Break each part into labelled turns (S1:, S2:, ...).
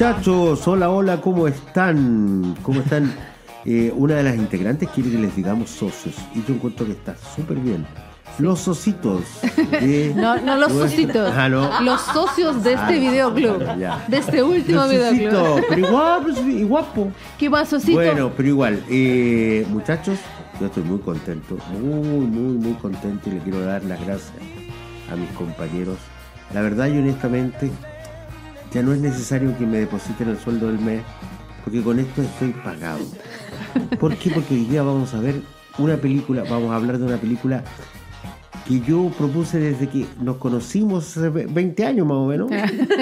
S1: Muchachos, hola, hola, ¿cómo están? ¿Cómo están? Eh, una de las integrantes quiere que les digamos socios y yo encuentro que está súper bien. Los socitos. de
S2: No, no los socitos.
S1: Ah, no.
S2: Los socios de este
S1: Ah,
S2: videoclub.
S1: ya.
S2: De este último
S1: Los
S2: videoclub.
S1: socitos, pero igual, pues, y guapo.
S2: ¿Qué pasa, socito?
S1: Bueno, pero igual, eh, muchachos, yo estoy muy contento, muy, muy, muy contento y le quiero dar las gracias a mis compañeros. La verdad y honestamente, ya no es necesario que me depositen el sueldo del mes, porque con esto estoy pagado. ¿Por qué? Porque hoy día vamos a ver una película, vamos a hablar de una película que yo propuse desde que nos conocimos hace 20 años más o menos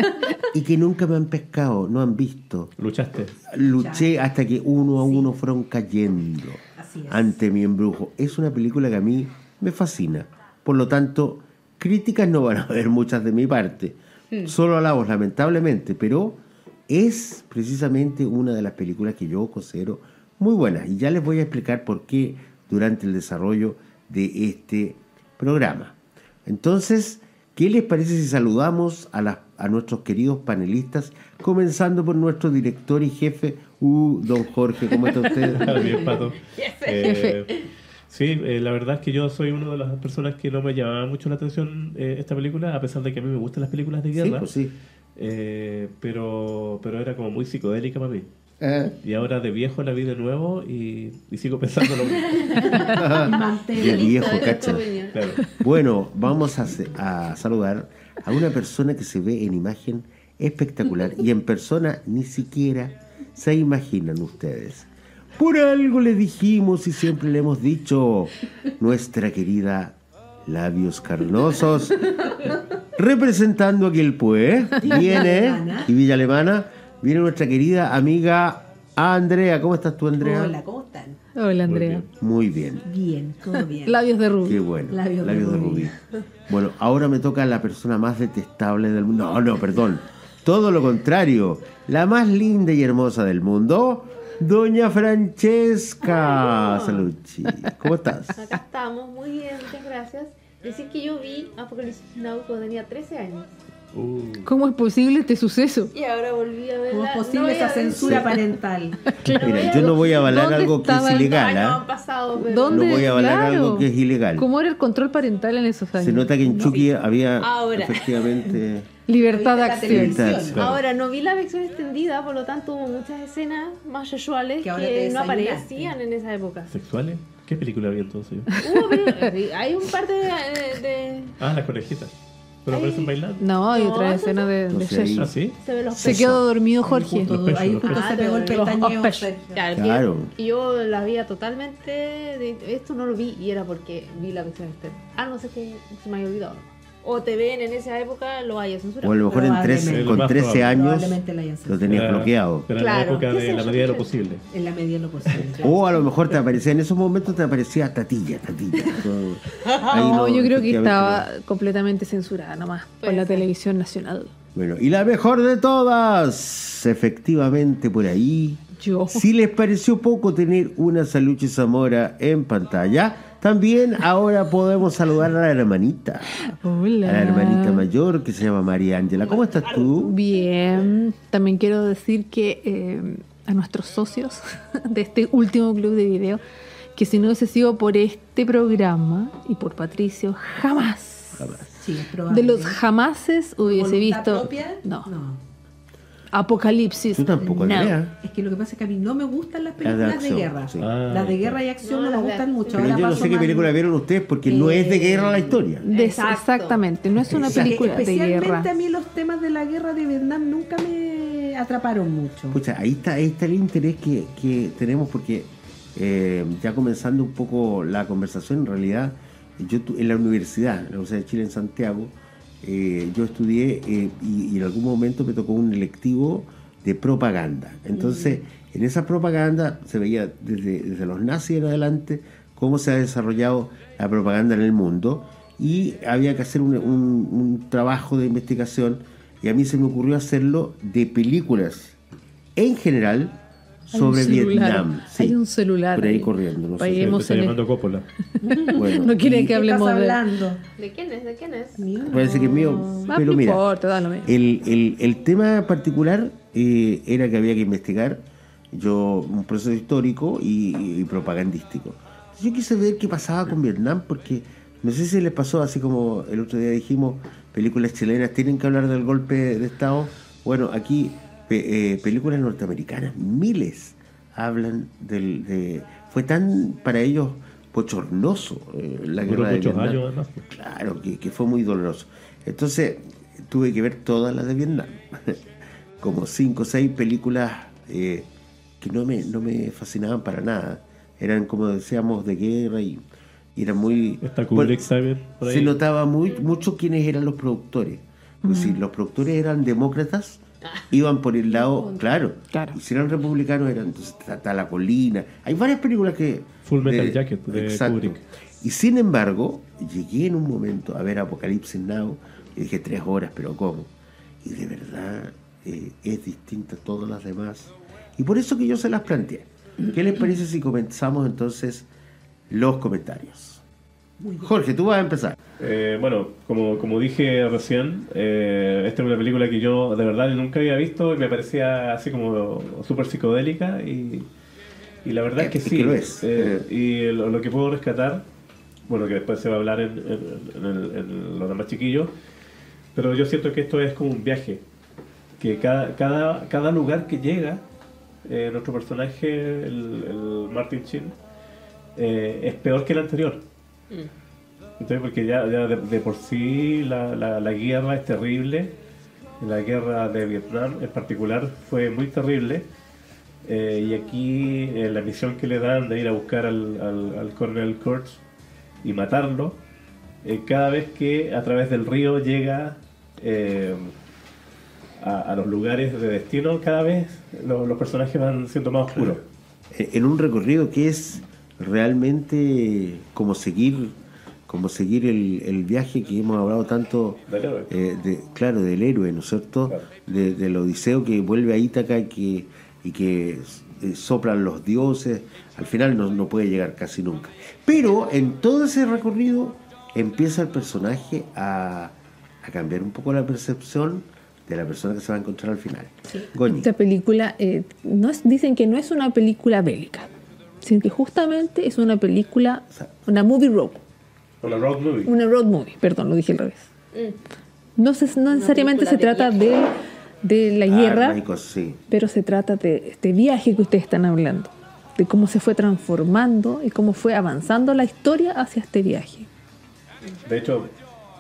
S1: y que nunca me han pescado, no han visto
S3: Luchaste.
S1: luché hasta que uno a uno fueron cayendo ante mi embrujo. Es una película que a mí me fascina. Por lo tanto, críticas no van a haber muchas de mi parte. Solo alabos, lamentablemente, pero es precisamente una de las películas que yo considero muy buenas. Y ya les voy a explicar por qué durante el desarrollo de este programa. Entonces, ¿qué les parece si saludamos a, las- a nuestros queridos panelistas, comenzando por nuestro director y jefe, uh, don Jorge, ¿cómo está usted?
S3: Bien, Pato. Eh, sí, eh, la verdad es que yo soy una de las personas que no me llamaba mucho la atención eh, esta película, a pesar de que a mí me gustan las películas de
S1: Sí,
S3: guerra.
S1: pues sí.
S3: Eh, pero, pero era como muy psicodélica para mí.
S1: Eh,
S3: Y ahora de viejo la vi de nuevo y, y sigo pensando lo mismo.
S1: de viejo, cacha.
S3: Claro.
S1: Bueno, vamos a saludar a una persona que se ve en imagen espectacular y en persona ni siquiera se imaginan ustedes. Por algo le dijimos y siempre le hemos dicho, nuestra querida Labios Carnosos, representando aquí el PUE, viene, y Villa Alemana, viene nuestra querida amiga Andrea. ¿Cómo estás tú, Andrea?
S4: Hola, ¿cómo están?
S2: Hola, Andrea.
S1: Muy bien.
S4: Bien, todo bien.
S2: Labios de rubio.
S1: Qué bueno.
S4: Labios de
S1: de
S4: rubí.
S1: rubí. Bueno, ahora me toca la persona más detestable del mundo. No, no, perdón. Todo lo contrario. La más linda y hermosa del mundo, Doña Francesca. Saluchi. ¿Cómo estás?
S5: Acá estamos, muy bien, muchas gracias. Decir que yo vi Apocalipsis Now cuando tenía 13 años.
S3: Uh,
S2: ¿Cómo es posible este suceso?
S5: Y ahora volví a verla.
S4: ¿Cómo es
S5: No
S4: posible
S5: voy
S4: esa censura
S1: Sí.
S4: parental?
S1: Mira, yo no voy a avalar
S2: ¿Dónde
S1: algo que es ilegal.
S5: años
S1: ¿ah?
S5: han pasado, pero...
S2: ¿Dónde?
S1: No voy a avalar
S2: Claro.
S1: algo que es ilegal.
S2: ¿Cómo era el control parental en esos años?
S1: Se nota que en Chucky había
S5: Ahora.
S1: efectivamente.
S2: Libertad de acción.
S3: Claro.
S5: Ahora, no vi la versión extendida, por lo tanto hubo muchas escenas más sexuales
S4: Que
S5: no aparecían en esa época.
S3: ¿Sexuales? ¿Qué película vi entonces yo?
S5: Hubo, pero- hay un par de... de- de-
S3: Ah, las conejitas. Pero aparecen bailando.
S2: No, hay otra escena de, de
S1: No sé,
S2: sexo.
S3: ¿Ah, sí?
S5: se ve los
S2: Se
S5: pechos.
S2: quedó dormido Jorge.
S4: Justo-
S3: Los pechos,
S4: ahí justo
S5: pechos.
S4: se pegó el
S5: Ah, los
S4: pestañeo.
S5: Claro. Y yo la vi totalmente. de- esto no lo vi y era porque vi la versión externa. Ah, no sé que se me había olvidado. O TVN en esa época lo haya censurado.
S1: O a lo mejor en tres-
S4: Probablemente.
S1: con
S3: Más
S1: 13
S3: probable.
S1: años lo tenías
S3: Era-
S1: bloqueado.
S3: Pero en la época
S5: ¿Qué
S3: de la medida de lo posible.
S4: En la medida de lo posible.
S1: O a lo mejor te aparecía, en esos momentos te aparecía Tatilla, Tatilla. Ahí
S2: No, yo creo que estaba completamente censurada nomás por la televisión nacional.
S1: Bueno, y la mejor de todas, efectivamente por ahí.
S2: Yo.
S1: Si les pareció poco tener una Saluche Zamora en pantalla, también ahora podemos saludar a la hermanita.
S2: Hola.
S1: A la hermanita mayor que se llama María Ángela. ¿Cómo estás tú?
S2: Bien, también quiero decir que eh, a nuestros socios de este último club de video, que si no hubiese sido por este programa y por Patricio, jamás,
S4: Sí, es probable.
S2: de los jamases hubiese
S4: ¿Voluntad
S2: visto
S4: propia?
S2: no,
S4: no.
S2: Apocalipsis.
S1: Tú tampoco,
S2: no.
S4: Es que lo que pasa es que a mí no me gustan las
S1: Las de
S4: películas de,
S1: acción,
S4: guerra.
S1: sí.
S3: Ah,
S4: las de guerra y acción
S5: No,
S4: no, me
S5: las de
S4: gustan mucho.
S1: Pero
S4: Ahora
S1: yo no sé qué película vieron ustedes porque no es de guerra la historia.
S5: Exacto.
S2: exactamente, no es una película de
S4: Especialmente
S2: guerra.
S4: a mí los temas de la guerra de Vietnam nunca me atraparon mucho.
S1: Pucha, ahí está, ahí está el interés que, que tenemos porque eh, ya comenzando un poco la conversación, en realidad, yo en la universidad, en la Universidad de Chile en Santiago, eh, yo estudié eh, y, y en algún momento me tocó un electivo de propaganda. Entonces, en esa propaganda se veía desde, desde los nazis en adelante cómo se ha desarrollado la propaganda en el mundo y había que hacer un, un- un trabajo de investigación y a mí se me ocurrió hacerlo de películas en general sobre Vietnam.
S2: Hay un celular.
S1: Por ahí
S2: ahí.
S1: corriendo. No sé.
S3: Está
S2: en el-
S3: llamando Coppola.
S1: Bueno,
S2: No quiere que hablemos
S4: ¿Qué
S2: de.
S4: estás hablando?
S5: ¿De quién es? ¿De quién es?
S4: Mío.
S1: Parece que es mío,
S2: Ah,
S1: pero mira.
S2: importa, da lo mismo.
S1: El, el- el tema particular eh, era que había que investigar yo un proceso histórico y, y propagandístico. Yo quise ver qué pasaba con Vietnam porque no sé si les pasó así como el otro día dijimos, películas chilenas tienen que hablar del golpe de Estado. Bueno, aquí pe- eh, películas norteamericanas, miles hablan del... De, fue tan para ellos bochornoso eh, la guerra de
S3: muchos
S1: Vietnam.
S3: años, además.
S1: Claro, que, que fue muy doloroso. Entonces, tuve que ver todas las de Vietnam. Como cinco o seis películas eh, que no me, no me fascinaban para nada. Eran, como decíamos, de guerra y, y eran muy...
S3: Está Kubrick también por
S1: se
S3: ahí.
S1: notaba muy, mucho quiénes eran los productores. Pues si los productores eran demócratas, iban por el lado, claro.
S2: Claro.
S1: Y si eran republicanos, eran entonces está, está La Colina. Hay varias películas que...
S3: Full Metal
S1: de-
S3: Jacket de
S1: exacto.
S3: Kubrick.
S1: Y sin embargo, llegué en un momento a ver Apocalipsis Now y dije tres horas, pero ¿cómo? Y de verdad eh, es distinta a todas las demás. Y por eso que yo se las planteé. ¿Qué les parece si comenzamos entonces los comentarios? Jorge, tú vas a empezar.
S3: Eh, bueno, como, como dije recién, eh, esta es una película que yo de verdad nunca había visto y me parecía así como súper psicodélica y, y la verdad es que
S1: Es
S3: sí.
S1: que lo es.
S3: Eh, y lo, lo que puedo rescatar, bueno, que después se va a hablar en, en- en el- en los demás chiquillos, pero yo siento que esto es como un viaje, que cada, cada, cada lugar que llega, eh, nuestro personaje, el, el Martin Chin, eh, es peor que el anterior. Entonces, porque ya, de, por sí la, la- guerra es terrible, la guerra de Vietnam en particular fue muy terrible, eh, y aquí eh, la misión que le dan de ir a buscar al, al, coronel Kurtz y matarlo, eh, cada vez que a través del río llega a, los lugares de destino, cada vez lo- los personajes van siendo más oscuros.
S1: En un recorrido que es realmente como seguir como seguir el, el viaje que hemos hablado tanto
S3: Del héroe.
S1: eh, de, claro del héroe no es cierto
S3: Claro.
S1: De- del odiseo que vuelve a Ítaca y que y que eh, soplan los dioses al final no, no puede llegar casi nunca pero en todo ese recorrido empieza el personaje a, a cambiar un poco la percepción de la persona que se va a encontrar al final Goñi.
S2: Esta película, eh, no es- dicen que no es una película bélica, sino que justamente es una película, una movie road,
S3: La road movie.
S2: una road movie, perdón, lo dije al revés. No, se- no necesariamente se trata
S5: de
S2: de, de la guerra,
S1: y cosas, sí.
S2: pero se trata de este viaje que ustedes están hablando, de cómo se fue transformando y cómo fue avanzando la historia hacia este viaje.
S3: De hecho,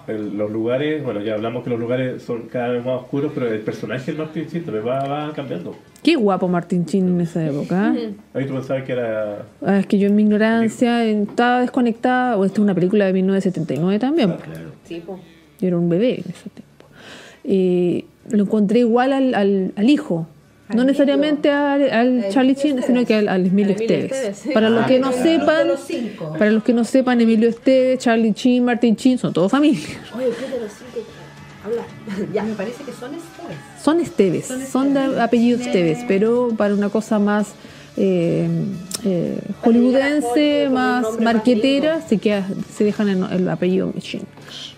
S3: el- los lugares, bueno, ya hablamos que los lugares son cada vez más oscuros, pero el personaje del Martin Sheen también va, va cambiando.
S2: Qué guapo Martin Chin en esa época. ¿eh?
S3: Ahí tú pensabas que era.
S2: Ah, Es que yo en mi ignorancia estaba desconectada, o esta es una película de 1979 también.
S1: claro
S5: Sí, po.
S2: Yo era un bebé en ese tiempo. Y lo encontré igual al, al, al hijo. No necesariamente al, al Charlie Chin, sino que al, al Emilio
S5: Emilio
S2: Esteves.
S5: Esteves, sí.
S2: Para los
S1: Ah,
S2: que no
S1: claro.
S2: sepan,
S4: los
S2: para los que no sepan, Emilio Esteves, Charlie Chin, Martin Chin, son todos familia.
S5: Oye, ¿qué de los cinco? Habla.
S4: Ya me parece que son Esteves.
S2: Son Esteves,
S4: Son
S2: son de
S4: Esteves.
S2: apellido Esteves, pero para una cosa más eh, eh, hollywoodense, más marquetera, se, queda, se dejan el, el apellido Chin.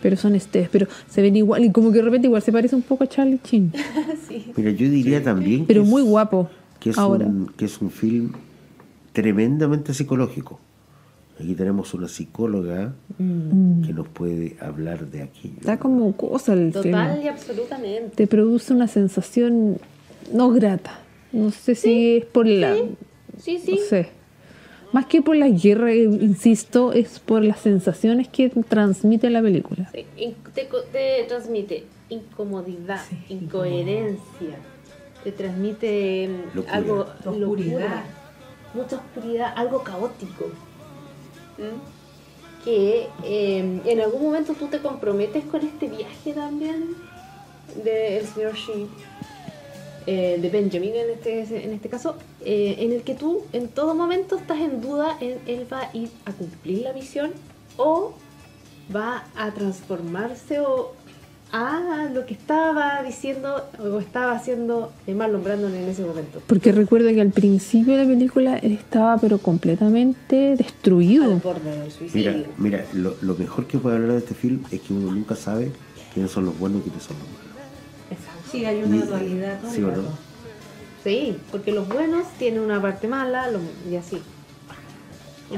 S2: Pero son Esteves, pero se ven igual, y como que de repente igual se parece un poco a Charlie Chin,
S1: Mira, yo diría también
S2: pero
S1: que
S2: muy
S1: es-
S2: guapo.
S1: que es,
S2: ahora.
S1: un, que es un film tremendamente psicológico. Aquí tenemos una psicóloga que nos puede hablar de aquello.
S2: Está como cosa el
S5: Total
S2: tema.
S5: y absolutamente.
S2: Te produce una sensación no grata. No sé si es por la.
S5: Sí, sí.
S2: No sé. Más que por la guerra, eh, insisto, es por las sensaciones que transmite la película.
S5: Sí, Te, transmite incomodidad, incoherencia, te transmite mm,
S1: Locura.
S5: algo
S4: Oscuridad.
S5: locura, mucha oscuridad, algo caótico. ¿Mm? que eh, en algún momento tú te comprometes con este viaje también del señor Sheep, eh, de Benjamin en este, en este caso, eh, en el que tú en todo momento estás en duda en él va a ir a cumplir la visión o va a transformarse o a lo que estaba diciendo o estaba haciendo Marlon Brandon en ese momento.
S2: Porque recuerden que al principio de la película él estaba pero completamente
S5: Al
S2: destruido.
S5: borde del suicidio.
S1: Mira, mira lo, lo mejor que puede hablar de este film es que uno nunca sabe quiénes son los buenos y quiénes son los malos.
S4: Sí, hay una
S1: Y-
S4: dualidad. todo
S1: sí.
S5: Sí, porque los buenos tienen una parte mala lo- y así.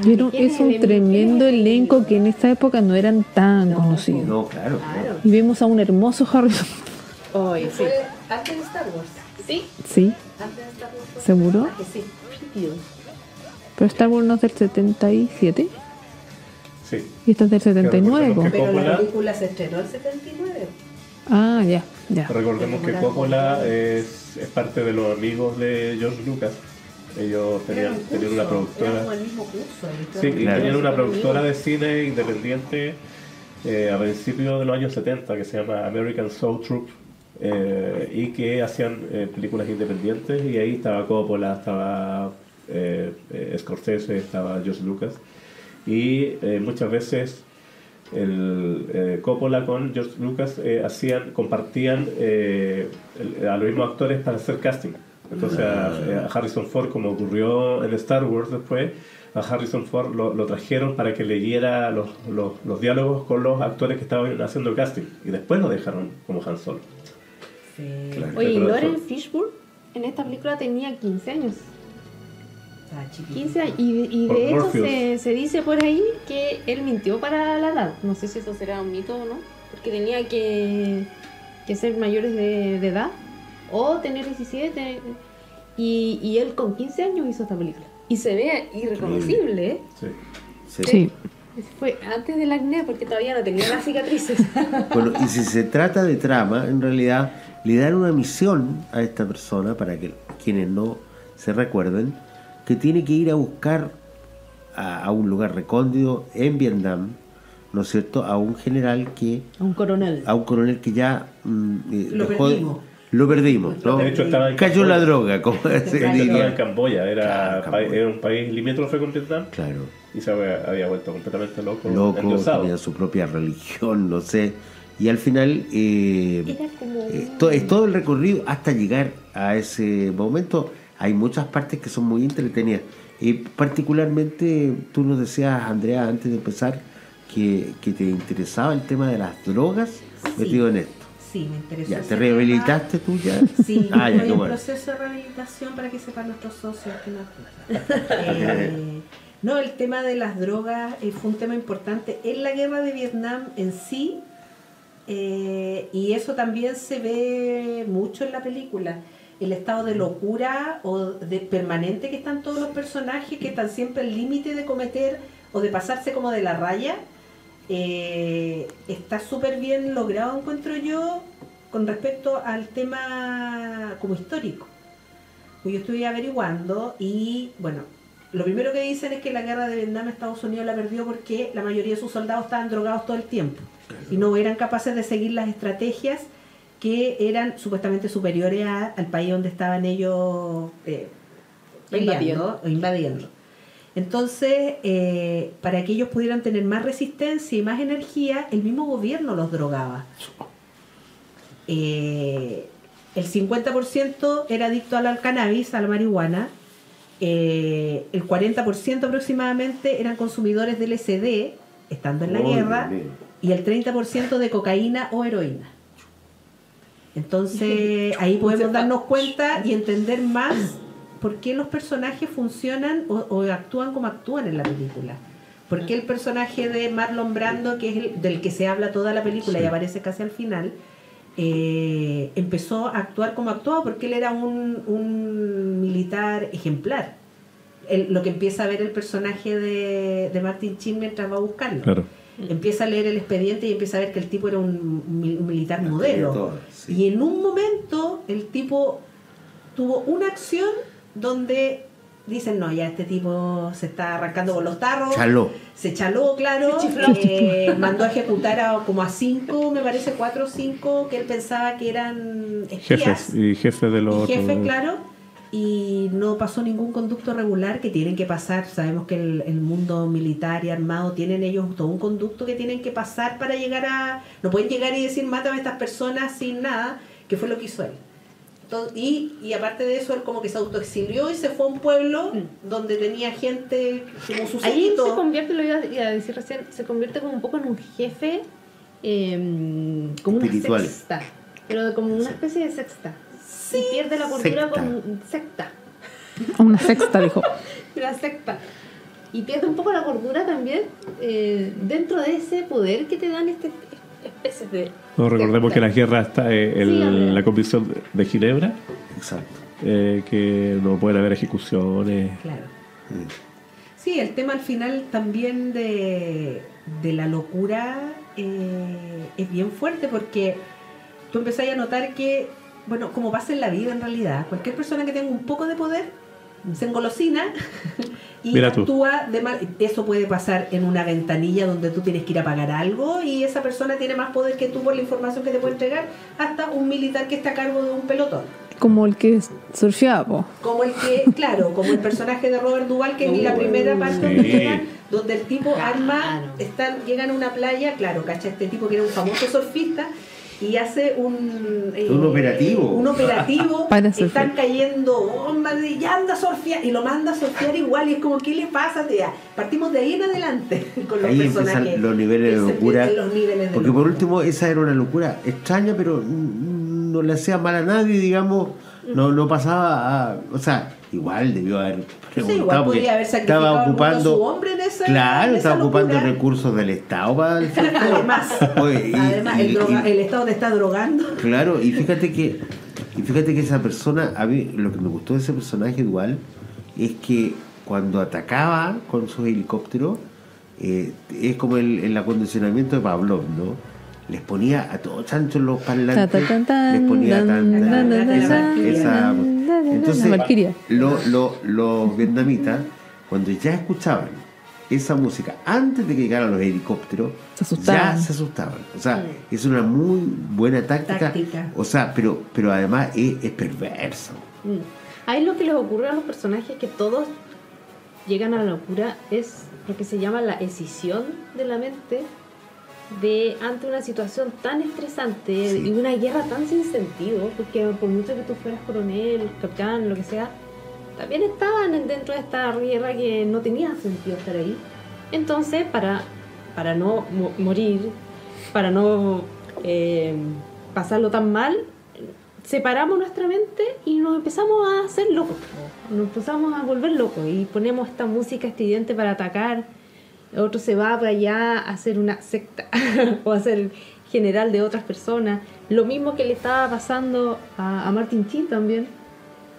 S2: Pero
S5: ¿Quién
S2: es un tremendo
S5: el-
S2: elenco que en esta época no eran tan
S4: No,
S2: conocidos.
S1: No, claro.
S5: Claro.
S2: Y vemos a un hermoso Harrison.
S5: Oye, sí.
S4: Fue antes de Star Wars.
S5: Sí,
S2: Sí,
S4: Antes de Star Wars. fue-
S2: ¿seguro?
S4: Ah, que sí.
S2: Pero Star Wars no es del 77
S3: Sí.
S2: y esta es del 79.
S3: recordemos
S2: po.
S3: que-
S4: Pero la película se estrenó el 79.
S2: Ah, ya, ya.
S3: Recordemos que Coppola es, es parte de los amigos de George Lucas. Ellos tenían, tenían una productora.
S4: como el mismo curso. el
S3: Sí, y
S1: Claro.
S3: tenían una productora de cine independiente eh, a principios de los años 70 que se llama American Soul Troupe eh, y que hacían eh, películas independientes y ahí estaba Coppola, estaba eh, eh, Scorsese, estaba George Lucas y eh, muchas veces el eh, Coppola con George Lucas eh, hacían compartían eh, el- a los mismos actores para hacer casting entonces a, eh, a Harrison Ford como ocurrió en Star Wars después a Harrison Ford lo, lo trajeron para que leyera los, los, los diálogos con los actores que estaban haciendo el casting y después lo dejaron como Han Solo
S4: Sí.
S1: Claro.
S5: Oye, Lauren Fishburne en esta película tenía 15 años.
S4: Estaba chiquitito.
S5: 15 años. Y, y de hecho se, se dice por ahí que él mintió para la edad. No sé si eso será un mito o no. Porque tenía que, que ser mayores de, de edad o tener 17. Y, y él con 15 años hizo esta película. Y se ve irreconocible, ¿eh?
S3: sí.
S1: Sí.
S2: Sí.
S5: Fue antes del acné porque todavía no tenía las cicatrices.
S1: Bueno, y si se trata de trama, en realidad le dan una misión a esta persona, para que quienes no se recuerden, que tiene que ir a buscar a, a un lugar recóndito en Vietnam, ¿no es cierto?, a un general que,
S5: A un coronel.
S1: a un coronel que ya mm, eh,
S4: Lo
S1: dejó de-
S4: perdimos.
S1: lo perdimos, ¿no?
S3: De hecho, estaba en
S1: Cayó en la droga, como se
S3: en. Camboya, era,
S1: Claro,
S3: pa-
S1: Camboya.
S3: era un país limítrofe con Vietnam
S1: Claro.
S3: y se había, había vuelto completamente loco,
S1: Loco, tenía su propia religión, no sé. Y al final eh,
S5: como.
S1: Eh, to- es todo el recorrido hasta llegar a ese momento. Hay muchas partes que son muy entretenidas. Y particularmente, tú nos decías, Andrea, antes de empezar, que, que te interesaba el tema de las drogas
S4: Sí.
S1: metido en esto.
S4: Sí, me interesó.
S1: Ya, ¿te
S4: tema.
S1: rehabilitaste tú ya?
S4: Sí,
S1: Ah, ya,
S4: en
S1: bueno.
S4: proceso de rehabilitación para que sepan nuestros socios que escuchan. Eh, no, el tema de las drogas eh, fue un tema importante en la guerra de Vietnam en sí, eh, y eso también se ve mucho en la película. El estado de locura o de permanente que están todos los personajes, que están siempre al límite de cometer o de pasarse como de la raya, eh, está súper bien logrado, encuentro yo, con respecto al tema como histórico. Yo estuve averiguando y, bueno, lo primero que dicen es que la guerra de Vietnam Estados Unidos la perdió porque la mayoría de sus soldados estaban drogados todo el tiempo y no eran capaces de seguir las estrategias que eran supuestamente superiores a- al país donde estaban ellos eh,
S5: Invadiendo.
S4: o invadiendo. Entonces, eh, para que ellos pudieran tener más resistencia y más energía, el mismo gobierno los drogaba. Eh, el 50% era adicto al cannabis, a la marihuana. eh, el 40% aproximadamente eran consumidores de LSD, estando en la
S1: Oh,
S4: guerra, y el 30% de cocaína o heroína. Entonces ahí podemos darnos cuenta y entender más por qué los personajes funcionan o, o actúan como actúan en la película. ¿Por qué el personaje de Marlon Brando, que es el del que se habla toda la película y aparece casi al final, eh, empezó a actuar como actuaba? Porque él era un, un militar ejemplar. El- lo que empieza a ver el personaje de, de Martin Chin mientras va a buscarlo
S3: Claro.
S4: empieza a leer el expediente y empieza a ver que el tipo era un mil- militar modelo.
S1: Sí.
S4: Y en un momento el tipo tuvo una acción donde dicen, no, ya este tipo se está arrancando con los tarros.
S1: Chaló.
S4: Se chaló, claro.
S5: Se chifló.
S4: eh, mandó a ejecutar a como a cinco, me parece cuatro o cinco, que él pensaba que eran espías.
S3: Jefes y jefes de los
S4: y jefe,
S3: otros.
S4: claro, y no pasó ningún conducto regular que tienen que pasar. Sabemos que el, el mundo militar y armado tienen ellos todo un conducto que tienen que pasar para llegar a... No pueden llegar y decir, mátame a estas personas sin nada, que fue lo que hizo él. Y, y aparte de eso, él como que se autoexilió y se fue a un pueblo donde tenía gente como su
S5: Mm. Ahí se convierte, lo iba a decir recién, se convierte como un poco en un jefe, eh, como una
S1: Espiritual.
S5: sexta, pero como una especie de sexta. Y pierde la cordura
S1: Secta.
S5: con secta,
S2: Una sexta, dijo.
S5: la secta. Y pierde un poco la cordura también eh, dentro de ese poder que te dan este especies de...
S3: No, recordemos que la guerra está eh, en
S5: Sí, hombre.
S3: la Convención de- de Ginebra,
S1: Exacto.
S3: eh, que no pueden haber ejecuciones.
S4: Claro. Sí, el tema al final también de, de la locura eh, es bien fuerte porque tú empezás a notar que, bueno, como pasa en la vida en realidad, cualquier persona que tenga un poco de poder se engolosina y
S3: Mira tú.
S4: actúa de mal. Eso puede pasar en una ventanilla donde tú tienes que ir a pagar algo y esa persona tiene más poder que tú por la información que te puede entregar, hasta un militar que está a cargo de un pelotón.
S2: Como el que surfeaba.
S4: Como el que, claro, como el personaje de Robert Duval, que en la primera parte donde
S3: Sí.
S4: llegan, donde el tipo
S5: Claro.
S4: arma, están, llegan a una playa, claro, cacha, este tipo que era un famoso surfista, y hace un... eh,
S1: Un operativo.
S4: Un operativo,
S2: Para
S4: están cayendo bombas y ya anda a surfear, y lo manda a surfear igual, y es como, ¿qué le pasa? Tía? Partimos de ahí en adelante con los
S1: Ahí
S4: personajes.
S1: los niveles de locura.
S4: empiezan los niveles de
S1: Porque por último, esa era una locura extraña, pero no le hacía mal a nadie, digamos. No, no pasaba a. O sea, igual debió haber preguntado.
S4: igual
S1: porque
S4: podría haber
S1: estaba ocupando.
S4: su hombre en esa-
S1: claro,
S4: en esa
S1: estaba ocupando recursos del Estado para el
S4: Además,
S1: Oye, y-
S4: además
S1: y-
S4: el, droga-
S1: y-
S4: el Estado te está drogando.
S1: Claro, y fíjate que y fíjate que esa persona, a mí lo que me gustó de ese personaje igual es que cuando atacaba con sus helicópteros eh, es como el, el acondicionamiento de Pavlov, ¿no? Les ponía a todos chanchos los parlantes,
S2: Ta, ta,
S1: les ponía
S2: dan,
S1: tan, tan,
S2: dan, dan,
S1: esa, entonces
S2: Valquiria.
S1: lo- lo- los vietnamitas cuando ya escuchaban esa música antes de que llegaran los helicópteros
S2: Se
S1: ya se asustaban o sea es una muy buena táctica,
S4: Táctica.
S1: o sea pero pero además es, es perverso
S5: Mm. Ahí lo que les ocurre a los personajes que todos llegan a la locura es lo que se llama la escisión de la mente de ante una situación tan estresante
S1: Sí.
S5: y una guerra tan sin sentido, porque por mucho que tú fueras coronel, capitán, lo que sea, también estaban en- dentro de esta guerra que no tenía sentido estar ahí. Entonces, para, para no mo- morir, para no eh, pasarlo tan mal, separamos nuestra mente y nos empezamos a hacer locos. Nos empezamos a volver locos y ponemos esta música estridente para atacar. Otro se va para allá a hacer una secta o a ser general de otras personas. Lo mismo que le estaba pasando a, a Martin Sheen también.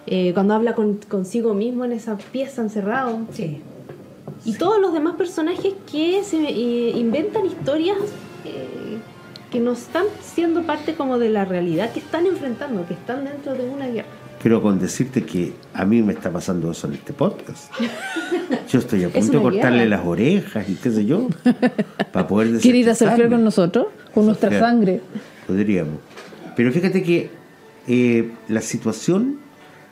S5: eh, cuando habla con, consigo mismo en esa pieza encerrado.
S4: Sí.
S5: Y todos los demás personajes que se eh, inventan historias eh, que no están siendo parte como de la realidad que están enfrentando, que están dentro de una guerra.
S1: Pero con decirte que a mí me está pasando eso en este podcast yo estoy a punto de cortarle las orejas y qué sé yo para poder
S2: ¿Quiere ir a surfear
S1: desestresarme.
S2: con nosotros? Con nuestra sangre.
S1: Podríamos. Pero fíjate que eh, la situación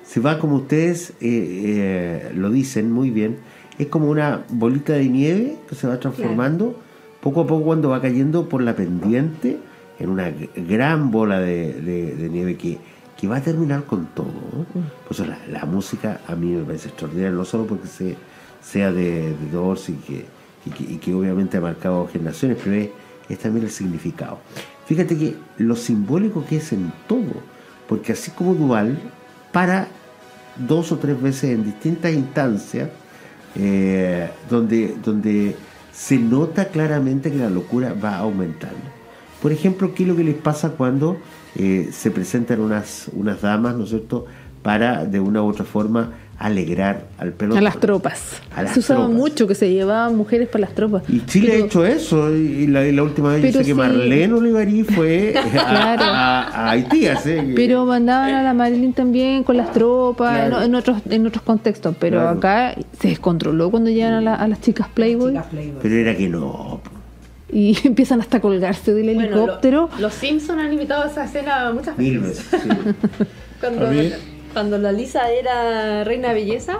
S1: se va como ustedes eh, eh, lo dicen muy bien. Es como una bolita de nieve que se va transformando poco a poco cuando va cayendo por la pendiente en una gran bola de, de- de nieve que, que va a terminar con todo. Por eso la, música a mí me parece extraordinaria, no solo porque se, sea de, de Doors y que, obviamente ha marcado generaciones, pero es, también el significado. Fíjate que lo simbólico que es en todo, porque así como Duval, para dos o tres veces en distintas instancias, eh, donde, donde se nota claramente que la locura va aumentando. Por ejemplo, ¿qué es lo que les pasa cuando eh, se presentan unas, unas damas, ¿no es cierto?, para de una u otra forma alegrar al pelotón.
S2: A las tropas.
S1: A las
S2: se usaba
S1: tropas.
S2: mucho que se llevaban mujeres para las tropas.
S1: Y Chile
S2: Pero-
S1: ha hecho eso, y la, y la última vez yo sé que
S2: sí.
S1: Marlene Olivarí fue a,
S2: Claro.
S1: a- a Haití, así que-
S2: Pero mandaban a la Marilyn también con las tropas,
S1: Claro.
S2: en, en otros en otros contextos. Pero
S1: Claro.
S2: acá se descontroló cuando llegan a, la- a las chicas Playboy
S4: Chicas Playboy.
S1: pero era que no.
S2: Y empiezan hasta a colgarse del
S5: Bueno,
S2: helicóptero.
S5: lo- los Simpsons han imitado esa escena muchas
S1: Mil
S5: veces.
S1: sí.
S5: Cuando,
S3: A mí-
S5: cuando la Lisa era reina de belleza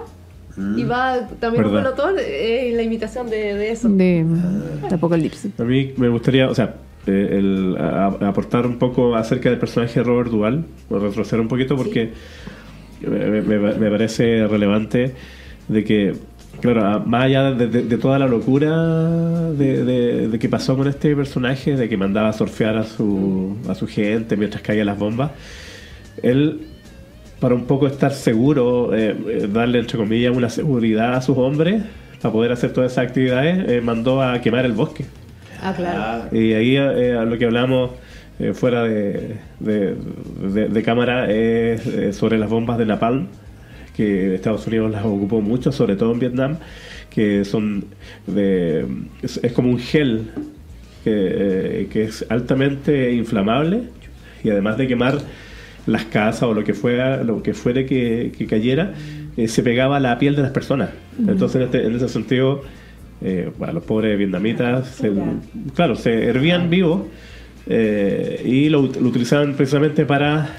S1: Mm.
S5: y va también un pelotón, eh, la imitación de, de eso.
S2: de,
S1: Ah.
S2: de Apocalipsis.
S3: A mí me gustaría, o sea, eh, el- a- a- aportar un poco acerca del personaje de Robert Duvall, o retroceder un poquito porque me, me- me parece relevante de que, claro, a- más allá de, de- de toda la locura de, que pasó con este personaje, de que mandaba a surfear a su, a su gente mientras caían las bombas, él para un poco estar seguro, eh, darle entre comillas una seguridad a sus hombres para poder hacer todas esas actividades, eh, mandó a quemar el bosque.
S5: Ah, claro.
S3: Y ahí eh, a lo que hablamos fuera de, cámara es sobre las bombas de Napalm, que Estados Unidos las ocupó mucho, sobre todo en Vietnam, que son de, es, es como un gel que, eh, que es altamente inflamable y además de quemar las casas o lo que fuera, lo que fuere que, que cayera, eh, se pegaba a la piel de las personas. Entonces, en, este- en ese sentido, eh, bueno, los pobres vietnamitas, se- claro, se hervían vivos eh, y lo, ut- lo utilizaban precisamente para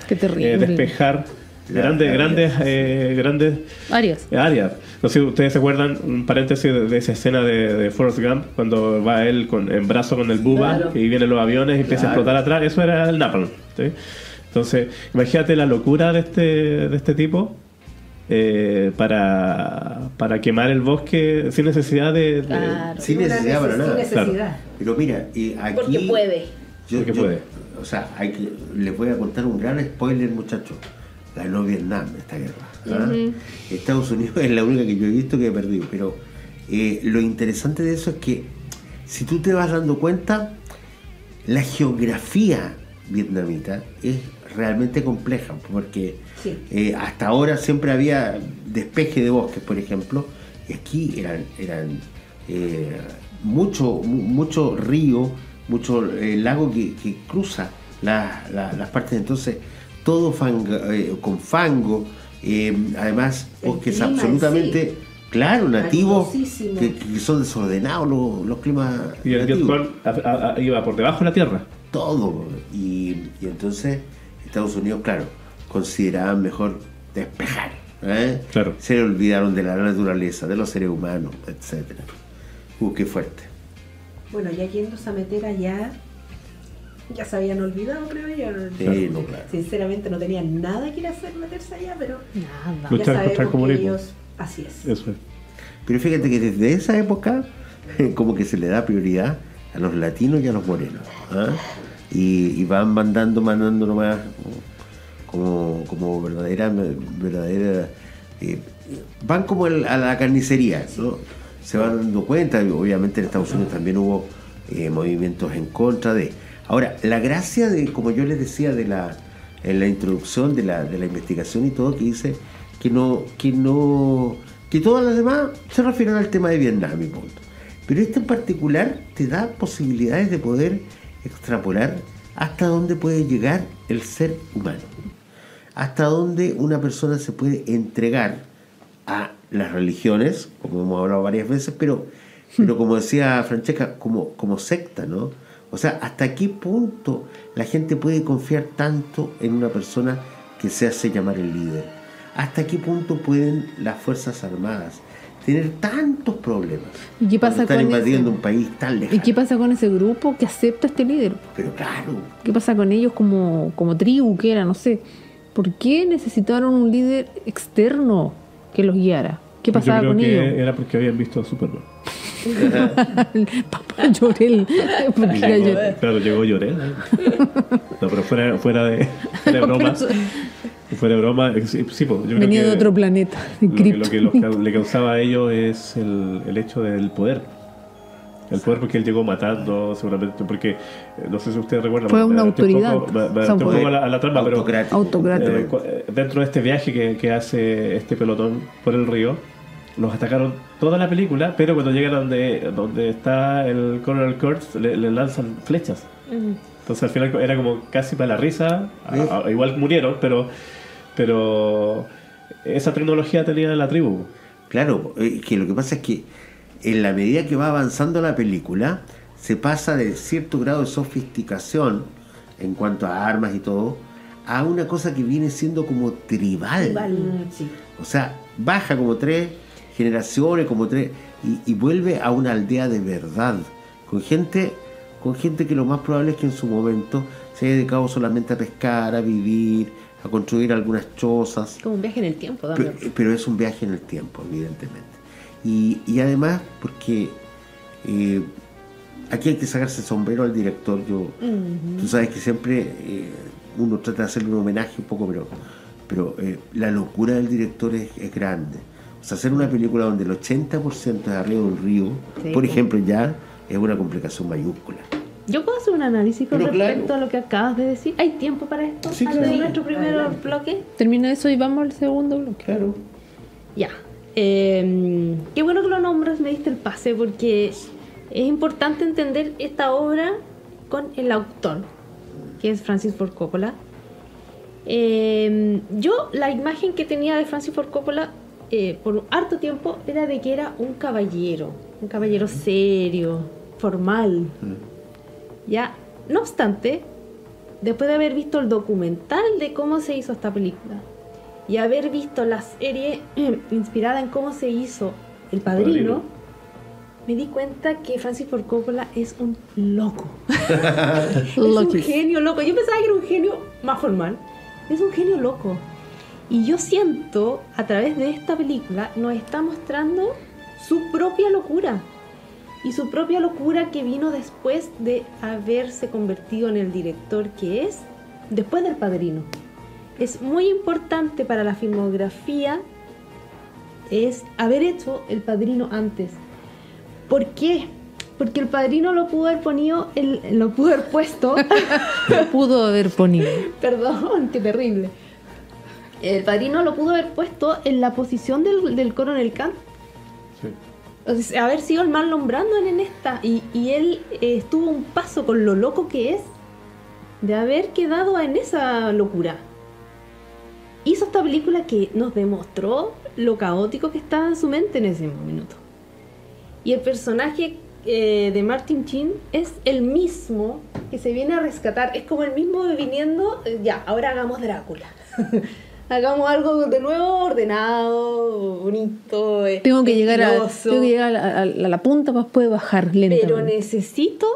S3: despejar
S1: La-
S3: grandes,
S1: la-
S3: grandes, eh, grandes
S2: Arias.
S3: áreas. No sé si ustedes se acuerdan, un paréntesis de, de esa escena de, de Forrest Gump, cuando va él con, en brazo con el buba
S5: Claro.
S3: y vienen los aviones y empieza a explotar atrás. Eso era el Napalm. ¿sí? Entonces, imagínate la locura de este, de este tipo eh, para, para quemar el bosque sin necesidad de...
S5: Claro.
S1: Sin necesidad para nada.
S4: sin necesidad.
S1: Pero mira, y aquí.
S5: Porque puede.
S1: Yo,
S3: Porque
S1: yo-
S3: puede.
S1: O sea, hay que, les voy a contar un gran spoiler, muchachos. Ganó Vietnam esta guerra. ¿ah? Estados Unidos es la única que yo he visto que ha perdido. Pero eh, lo interesante de eso es que, si tú te vas dando cuenta, la geografía vietnamita es realmente compleja. Porque
S4: Sí.
S1: eh, hasta ahora siempre había despeje de bosques, por ejemplo. Y aquí eran, eran eh, mucho, mu- mucho río, mucho eh, lago que, que cruza la- la- las partes. Entonces, todo fango, eh, con fango. eh, además, bosques absolutamente,
S4: sí.
S1: claro, nativos, que, que son desordenados los, los climas
S3: y el
S1: nativos
S3: Vietcong a- a- a- iba por debajo de la tierra.
S1: todo. Y, y entonces Estados Unidos, claro, consideraban mejor despejar. ¿eh?
S3: Claro.
S1: Se le olvidaron de la naturaleza, de los seres humanos, etcétera. Uh, qué fuerte.
S4: Bueno, ya yéndose a meter allá, ya se habían olvidado, creo yo.
S1: Sí, no, claro.
S4: Sinceramente no tenían nada que ir a hacer meterse allá, pero
S2: Nada.
S3: Luchar contra el
S4: sabemos que
S3: comunismo.
S4: ellos, así es.
S3: Eso es.
S1: Pero fíjate que desde esa época, como que se le da prioridad a los latinos y a los morenos. ¿ah? Y, y van mandando, mandando nomás como, como verdadera, verdadera eh, van como el- a la carnicería, ¿no? Se van dando cuenta, obviamente en Estados Unidos también hubo eh, movimientos en contra de. Ahora, la gracia de, como yo les decía, de la, en la introducción de la, de la investigación y todo, que dice que no, que no, que todas las demás se refieren al tema de Vietnam y punto. Pero este en particular te da posibilidades de poder extrapolar hasta dónde puede llegar el ser humano hasta dónde una persona se puede entregar a las religiones, como hemos hablado varias veces, pero, pero como decía Francesca, como, como secta, ¿no? O sea, hasta qué punto la gente puede confiar tanto en una persona que se hace llamar el líder. Hasta qué punto pueden las Fuerzas Armadas tener tantos problemas.
S2: ¿Y qué
S1: cuando
S2: pasa
S1: están
S2: con
S1: invadiendo
S2: ese-
S1: un país tan
S2: ¿Y
S1: lejano.
S2: qué pasa con ese grupo que acepta a este líder?
S1: Pero claro,
S2: ¿Qué pasa con ellos como, como tribu que era? No sé. ¿Por qué necesitaron un líder externo que los guiara? ¿Qué
S3: Yo
S2: pasaba
S3: creo
S2: con
S3: que
S2: ellos?
S3: era porque habían visto a Superman.
S2: Papá Llorel.
S3: Llegó-
S2: Llorel.
S3: claro, llegó Llorel. ¿eh? No, pero fuera, fuera de, fuera de broma. Fuera de broma, eh, sí, sí, pues, yo creo
S2: Venía
S3: que
S2: de otro planeta, de
S3: Lo que, lo que los
S2: Krypton.
S3: ca- le causaba a ellos es el, el hecho del poder. El poder porque él llegó matando, seguramente, porque eh, no sé si ustedes recuerdan.
S2: Fue
S3: me-
S2: una autoridad.
S3: un poco a la, a la trama, pero
S1: Autocrático.
S3: Eh, eh, dentro de este viaje que, que hace este pelotón por el río, los atacaron toda la película, pero cuando llegan donde, donde está el Colonel Kurtz, le, le lanzan flechas. Entonces al final era como casi para la risa, a- a- igual murieron, pero, pero esa tecnología tenía la tribu.
S1: Claro, eh, que lo que pasa es que en la medida que va avanzando la película, se pasa de cierto grado de sofisticación en cuanto a armas y todo, a una cosa que viene siendo como tribal.
S4: Sí.
S1: O sea, baja como tres generaciones, como tres, y, y vuelve a una aldea de verdad, con gente, con gente que lo más probable es que en su momento se haya dedicado solamente a pescar, a vivir, a construir algunas chozas.
S5: Como un viaje en el tiempo
S1: Pero, pero es un viaje en el tiempo, evidentemente. Y, y además, porque eh, aquí hay que sacarse el sombrero al director. Yo, Tú sabes que siempre eh, uno trata de hacerle un homenaje un poco, pero, pero eh, la locura del director es, es grande. O sea, hacer una película donde el 80% es arriba de un río,
S5: Sí.
S1: por ejemplo, ya es una complicación mayúscula.
S5: Yo puedo hacer un análisis con
S1: Pero
S5: respecto
S1: claro.
S5: a lo que acabas de decir. ¿Hay tiempo para esto?
S1: Sí,
S5: Antes
S1: claro.
S5: de nuestro primer
S4: Adelante.
S5: bloque.
S2: Termina eso y vamos al segundo bloque.
S1: Claro.
S5: Ya. Eh, qué bueno que lo nombras, me diste el pase, porque es importante entender esta obra con el autor, que es Francis Ford Coppola. Eh, yo, la imagen que tenía de Francis Ford Coppola eh, por un harto tiempo era de que era un caballero, un caballero serio, formal. Ya, no obstante, después de haber visto el documental de cómo se hizo esta película y haber visto la serie inspirada en cómo se hizo El Padrino, me di cuenta que Francis Ford Coppola es un loco. es un genio loco. Yo pensaba que era un genio más formal. Es un genio loco. Y yo siento, a través de esta película, nos está mostrando su propia locura. Y su propia locura que vino después de haberse convertido en el director que es, después del padrino. Es muy importante para la filmografía es haber hecho el padrino antes. ¿Por qué? Porque el padrino lo pudo haber ponido, el- lo pudo haber puesto
S2: Lo pudo haber ponido.
S5: Perdón, qué terrible. El padrino lo pudo haber puesto en la posición del, del coronel Khan.
S3: Sí.
S5: O sea, haber sido el mal nombrando en esta. Y, y él eh, estuvo un paso con lo loco que es de haber quedado en esa locura. Hizo esta película que nos demostró lo caótico que estaba en su mente en ese minuto. Y el personaje eh, de Martin Chin es el mismo que se viene a rescatar. Es como el mismo viniendo, eh, ya, ahora hagamos Drácula. hagamos algo de nuevo ordenado, bonito.
S2: Tengo que llegar a, tengo que llegar a, a- a la punta para después bajar lentamente.
S5: Pero necesito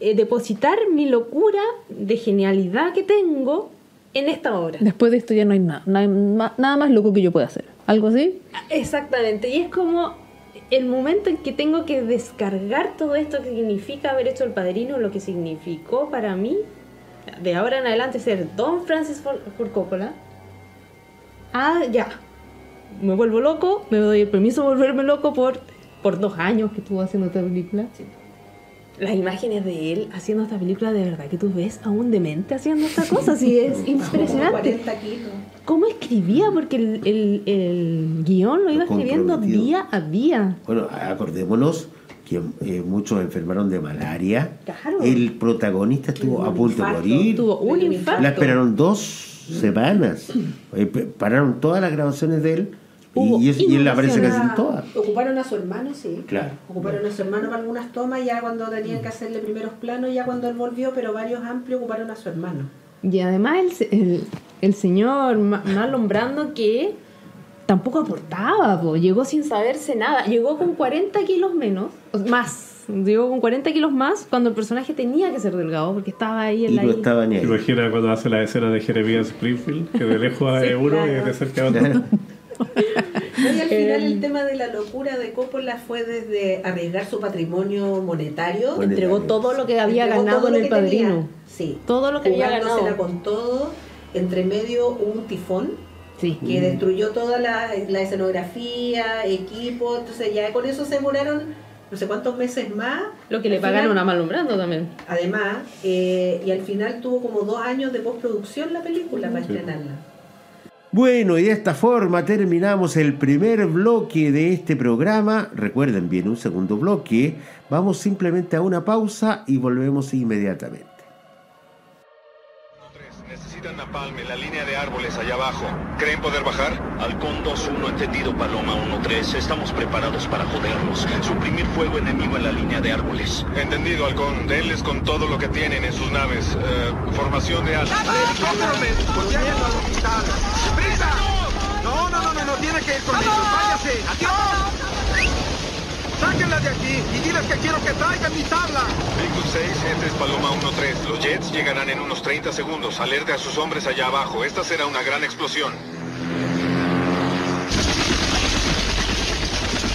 S5: eh, depositar mi locura de genialidad que tengo en esta obra.
S2: Después de esto ya no hay nada, no hay nada más loco que yo pueda hacer. ¿Algo así?
S5: Exactamente, y es como el momento en que tengo que descargar todo esto que significa haber hecho el padrino, lo que significó para mí, de ahora en adelante ser Don Francis Ford Coppola. Ah, ya, me vuelvo loco, me doy el permiso de volverme loco por, por dos años que estuvo haciendo esta película. Las imágenes de él haciendo esta película, de verdad que tú ves a un demente haciendo esta cosa, sí, es impresionante.
S4: 40 kilos.
S5: ¿Cómo escribía? Porque el, el- el guion lo iba escribiendo día a día.
S1: Bueno, acordémonos que eh, muchos enfermaron de malaria.
S5: Claro.
S1: El protagonista estuvo
S4: Tuvo
S1: a
S4: un
S1: punto de morir.
S5: Tuvo un infarto.
S1: La esperaron dos semanas. Eh, pararon todas las grabaciones de él
S5: Hubo
S1: y, y él aparece casi en todas.
S4: Ocuparon a su hermano, sí.
S1: Claro.
S4: Ocuparon a su hermano para algunas tomas, ya cuando tenían que hacerle primeros planos, ya cuando él volvió, pero varios amplios ocuparon a su hermano.
S5: Y además el, se- el, el señor Ma- Marlon Brando que tampoco aportaba, po. llegó sin saberse nada. Llegó con 40 kilos menos, o más. Llegó con 40 kilos más cuando el personaje tenía que ser delgado porque estaba ahí en
S1: Y
S5: la
S1: no estaba ni ahí.
S3: Imagina cuando hace la escena de Jeremías Springfield, que de lejos
S4: Sí,
S3: uno y
S4: claro.
S3: de cerca otro.
S1: Claro.
S4: No, y al final el tema de la locura de Coppola fue desde arriesgar su patrimonio monetario.
S1: Bueno,
S5: Entregó todo lo que había
S4: entregó
S5: ganado en el padrino.
S4: tenía. Sí.
S5: Todo lo que había ganado.
S4: con todo. Entre medio hubo un tifón
S5: Sí.
S4: que destruyó toda la, la escenografía, equipo. Entonces ya con eso se demoraron no sé cuántos meses más.
S5: Lo que le pagan a una malumbrando también.
S4: Además, eh, y al final tuvo como dos años de postproducción la película para estrenarla.
S1: Bueno, y de esta forma terminamos el primer bloque de este programa. Recuerden bien, un segundo bloque. Vamos simplemente a una pausa y volvemos inmediatamente.
S6: Necesitan napalm en la línea de árboles allá abajo. ¿Creen poder bajar?
S7: Halcón 2-1, entendido Paloma 1-3. Estamos preparados para joderlos. Suprimir fuego enemigo en la línea de árboles.
S6: Entendido, Halcón. Denles con todo lo que tienen en sus naves. Eh, formación de alta.
S8: ¡Prisa! No, no, no, no, no tiene que ir con ellos. Váyase. ¡Adiós! Sáquenla de aquí y diles que quiero que traigan mi tabla.
S6: Victus 6, este es Paloma 1-3. Los Jets llegarán en unos 30 segundos. Alerte a sus hombres allá abajo. Esta será una gran explosión.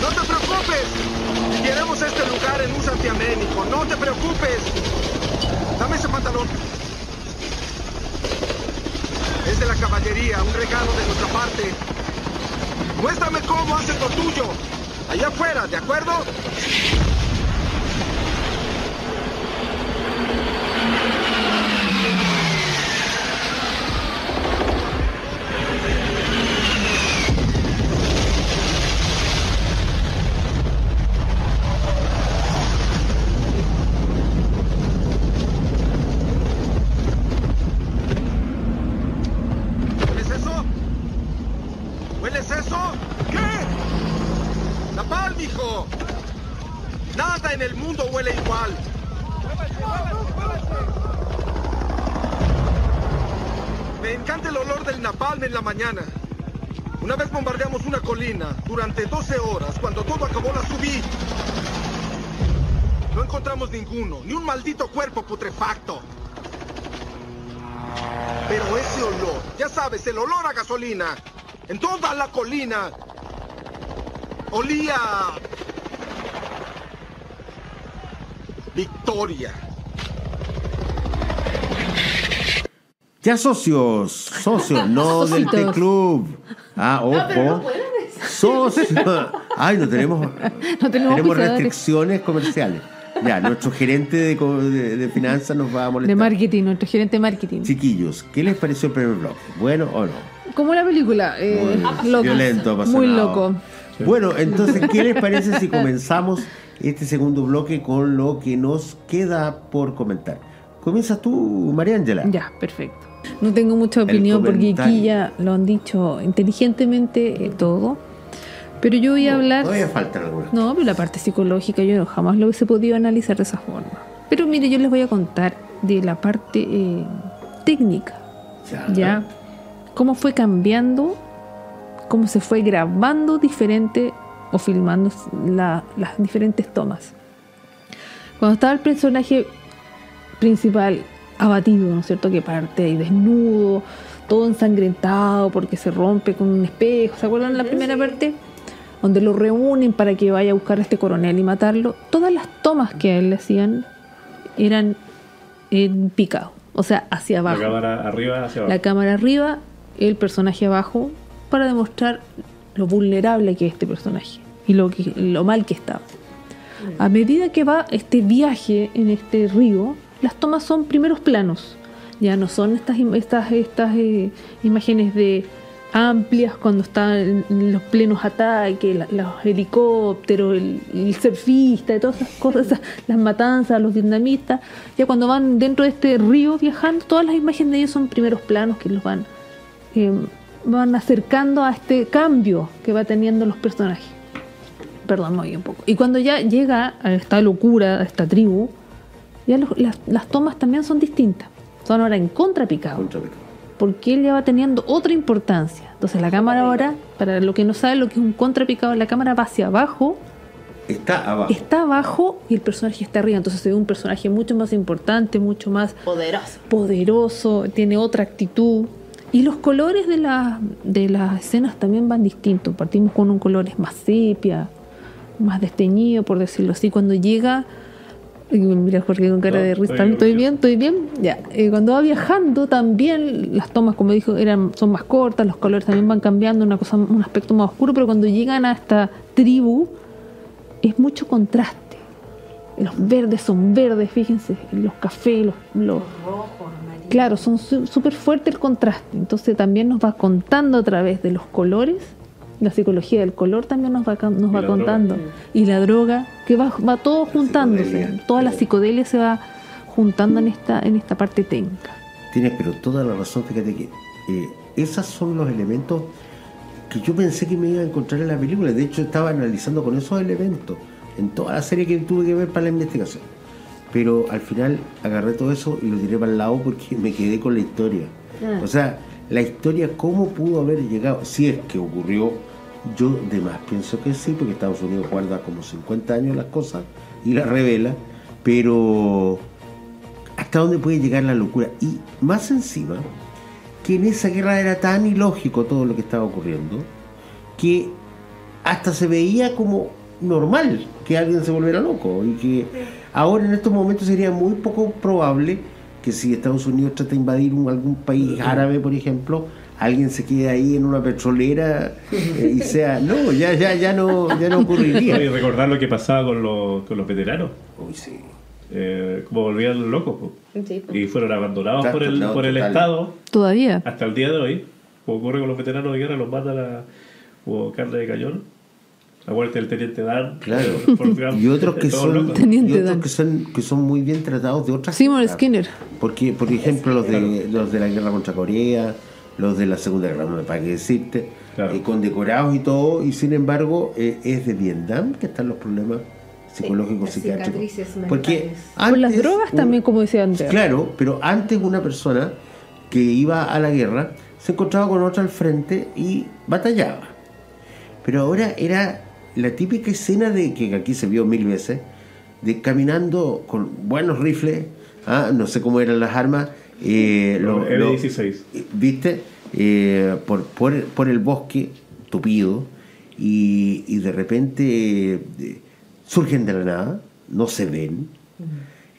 S8: No te preocupes. Queremos este lugar en un santiaménico. No te preocupes. Dame ese pantalón. Es de la caballería, un regalo de nuestra parte. Muéstrame cómo haces lo tuyo. Allá afuera, ¿de acuerdo? ¿Hueles eso? ¿Hueles eso? ¿Qué? ¡Napalm, mijo! Nada en el mundo huele igual. Me encanta el olor del napalm en la mañana. Una vez bombardeamos una colina durante 12 horas. Cuando todo acabó la subí. No encontramos ninguno, ni un maldito Pero ese olor, ya sabes, el olor a gasolina, en toda la colina, olía... Victoria.
S1: Ya socios, socios, no del
S2: Socitos.
S1: T-Club. Ah, ojo. Socios. Ay, no tenemos,
S2: No tenemos
S1: tenemos restricciones comerciales. Ya, nuestro gerente de, co- de- de finanzas nos va a
S2: De
S1: molestar.
S2: marketing, nuestro gerente de marketing.
S1: Chiquillos, ¿qué les pareció el primer bloque? ¿Bueno o no?
S2: Como la película. eh,
S1: Muy
S2: loco.
S1: violento, apasionado.
S2: Muy loco.
S1: Bueno, entonces, ¿qué les parece si comenzamos este segundo bloque con lo que nos queda por comentar? Comienzas tú, María Ángela.
S2: Ya, perfecto. No tengo mucha opinión porque aquí ya lo han dicho inteligentemente eh, todo. Pero yo voy a hablar.
S1: Todavía faltan algunas.
S2: No, pero la parte psicológica yo no, jamás lo hubiese podido analizar de esa forma. Pero mire, yo les voy a contar de la parte eh, técnica,
S1: Ya.
S2: ¿ya? Cómo fue cambiando, cómo se fue grabando diferente o filmando la- las diferentes tomas. Cuando estaba el personaje principal abatido, ¿no es cierto? Que parte ahí desnudo, todo ensangrentado porque se rompe con un espejo. ¿Se acuerdan la primera parte? Donde lo reúnen para que vaya a buscar a este coronel y matarlo. Todas las tomas que a él le hacían eran en picado, o sea, hacia
S3: La
S2: abajo.
S3: cámara arriba hacia abajo.
S2: La cámara arriba, el personaje abajo, para demostrar lo vulnerable que es este personaje y lo, que, lo mal que estaba. A medida que va este viaje en este río, las tomas son primeros planos. Ya no son estas, estas, estas eh, imágenes de amplias cuando están los plenos ataques, los helicópteros, el, surfista, y todas esas cosas, las matanzas, los vietnamistas. Ya cuando van dentro de este río viajando, todas las imágenes de ellos son primeros planos que los van, eh, van acercando a este cambio que va teniendo los personajes. Perdón, me un poco. Y cuando ya llega a esta locura, a esta tribu, ya las, las tomas también son distintas. Son ahora en. Contrapicado. Porque él ya va teniendo otra importancia. Entonces la cámara ahora, para lo que no sabe lo que es un contrapicado, la cámara va hacia abajo,
S1: Está abajo.
S2: está abajo y el personaje está arriba. Entonces se ve un personaje mucho más importante, mucho más
S5: Poderoso.
S2: poderoso, tiene otra actitud. Y los colores de, la- de las escenas también van distintos. Partimos con un color más sepia, más desteñido, por decirlo así. Cuando llega, y mira Jorge con cara
S3: No,
S2: de risa,
S3: estoy
S2: ¿estoy
S3: bien.
S2: ¿Estoy bien? Ya. Eh, cuando va viajando también las tomas, como dijo, eran, son más cortas, los colores también van cambiando, una cosa, un aspecto más oscuro, pero cuando llegan a esta tribu es mucho contraste. Los verdes son verdes, fíjense, los cafés, los, los
S4: Rojo, amarillo.
S2: Claro, son su- súper fuerte el contraste. Entonces también nos va contando a través de los colores. La psicología del color también nos va, nos va contando.
S3: droga.
S2: Y la droga, que va, va todo juntándose. Toda la psicodelia se va juntando en esta, en esta parte técnica.
S1: Tienes pero toda la razón, fíjate que eh, esos son los elementos que yo pensé que me iba a encontrar en la película. De hecho, estaba analizando con esos elementos en toda la serie que tuve que ver para la investigación. Pero al final agarré todo eso y lo tiré para el lado porque me quedé con la historia.
S5: Ah.
S1: O sea, la historia, cómo pudo haber llegado, si es que ocurrió, yo de más pienso que sí, porque Estados Unidos guarda como 50 años las cosas y las revela, pero hasta dónde puede llegar la locura. Y más encima, que en esa guerra era tan ilógico todo lo que estaba ocurriendo, que hasta se veía como normal que alguien se volviera loco. Y que ahora en estos momentos sería muy poco probable que si Estados Unidos trata de invadir algún país árabe, por ejemplo, alguien se quede ahí en una petrolera eh, y sea, no, ya, ya, ya no, ya no
S3: Y
S1: ocurriría.
S3: recordar lo que pasaba con los, con los veteranos.
S1: Uy, sí.
S3: Eh, como volvían locos.
S5: Sí.
S3: Y fueron abandonados por el,
S1: no,
S3: por el
S1: total.
S3: Estado
S2: Todavía.
S3: hasta el día de hoy. Como ocurre con los veteranos de guerra, los matan a como carne de cañón. Acuérdate del teniente Dan.
S1: Claro. Y otros que son, y otros
S2: Dan.
S1: que son que son muy bien tratados de otras
S2: Seymour. Skinner.
S1: Porque, por ejemplo, los de, los de la guerra contra Corea, los de la Segunda Guerra Mundial, para qué decirte,
S3: Claro.
S1: eh, condecorados y todo, y sin embargo, eh, es de Vietnam que están los problemas psicológicos,
S4: las
S1: psiquiátricos. Porque
S2: Por las
S1: antes
S2: drogas
S1: un-
S2: también, como decía Andrea.
S1: Claro, pero antes una persona que iba a la guerra se encontraba con otra al frente y batallaba. Pero ahora era la típica escena de que aquí se vio mil veces, de caminando con buenos rifles, ah, no sé cómo eran las armas, eh, lo- lo-
S3: M16.
S1: ¿viste? Eh, por, por, por el bosque tupido y, y de repente eh, surgen de la nada, no se ven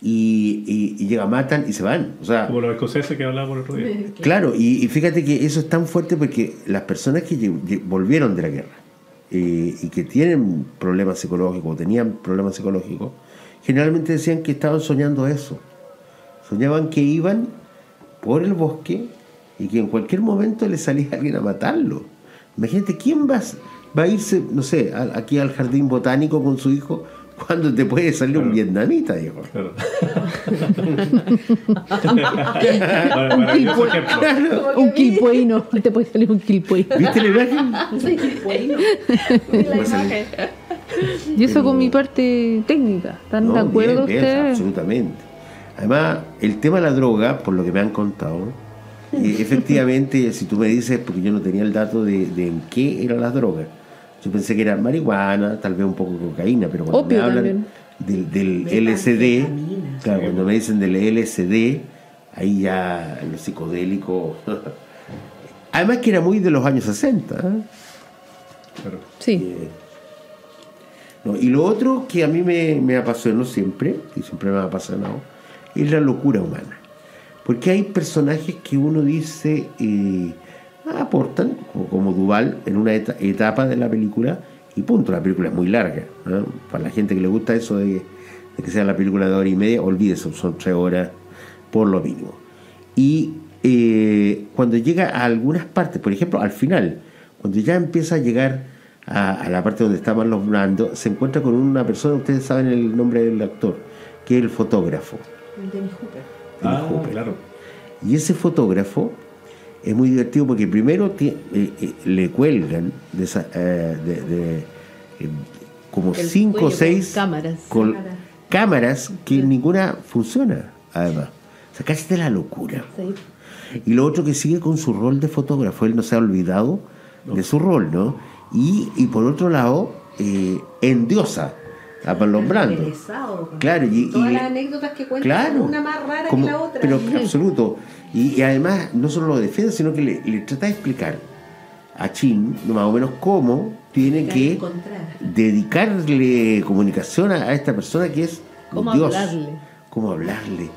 S1: y, y, y llegan, matan y se van. O sea,
S3: Como los escoceses que hablábamos el otro día.
S1: Claro, y, y fíjate que eso es tan fuerte porque las personas que volvieron de la guerra eh, y que tienen problemas psicológicos, o tenían problemas psicológicos, generalmente decían que estaban soñando eso. Soñaban que iban por el bosque y que en cualquier momento le salía alguien a matarlo. Imagínate, ¿quién va, a- va a irse, no sé, a- aquí al jardín botánico con su hijo cuando te puede salir un
S3: Claro.
S1: vietnamita, viejo?
S3: Claro. Bueno.
S2: Un quilpueino. Te puede salir un quilpuino.
S1: ¿Viste la imagen?
S4: La imagen.
S2: Y eso con mi parte técnica. ¿Están
S1: No,
S2: de acuerdo
S1: bien, bien,
S2: ustedes?
S1: absolutamente. Además, el tema de la droga, por lo que me han contado, eh, efectivamente, si tú me dices, porque yo no tenía el dato de, de en qué eran las drogas, yo pensé que era marihuana, tal vez un poco de cocaína, pero cuando
S2: Opio
S1: me hablan
S2: también.
S1: del, del. LSD, claro, cuando me dicen del LSD, ahí ya lo psicodélico. Además que era muy de los años 60. ¿eh?
S3: Claro.
S2: Sí.
S1: No, y lo otro que a mí me, me apasionó siempre, y siempre me ha apasionado, es la locura humana. Porque hay personajes que uno dice eh, aportan, como, Duval, en una eta- etapa de la película, y punto, la película es muy larga. Para la gente que le gusta eso de, que sea la película de hora y media, olvídese, son tres horas por lo mínimo. Y eh, cuando llega a algunas partes, por ejemplo, al final, cuando ya empieza a llegar a, a la parte donde estaban los Blando, se encuentra con una persona, ustedes saben el nombre del actor, que es el fotógrafo.
S4: Dennis Hooper.
S3: Ah,
S1: Hooper.
S3: claro.
S1: Y ese fotógrafo es muy divertido porque primero ti- eh, eh, le cuelgan de, esa, eh, de- de, eh, como
S5: El
S1: cinco o seis
S5: cámaras.
S1: con
S4: Cámaras.
S1: cámaras que ninguna funciona, además. O sea, casi de la locura.
S5: Sí.
S1: Y lo otro que sigue con su rol de fotógrafo, él no se ha olvidado de su rol, ¿no? Y, y por otro lado, eh, endiosa a Marlon Brando.
S4: Interesado.
S1: Claro, y-
S4: Todas
S1: y-
S4: las anécdotas que cuentan,
S1: Claro.
S4: una más rara
S1: Como-
S4: que la otra.
S1: Pero absoluto. Y, y además, no solo lo defiende, sino que le, le trata de explicar a Chin más o menos cómo tiene que
S4: encontrar.
S1: dedicarle comunicación a, a esta persona que es
S5: ¿Cómo
S1: Dios.
S5: hablarle?
S1: Cómo hablarle.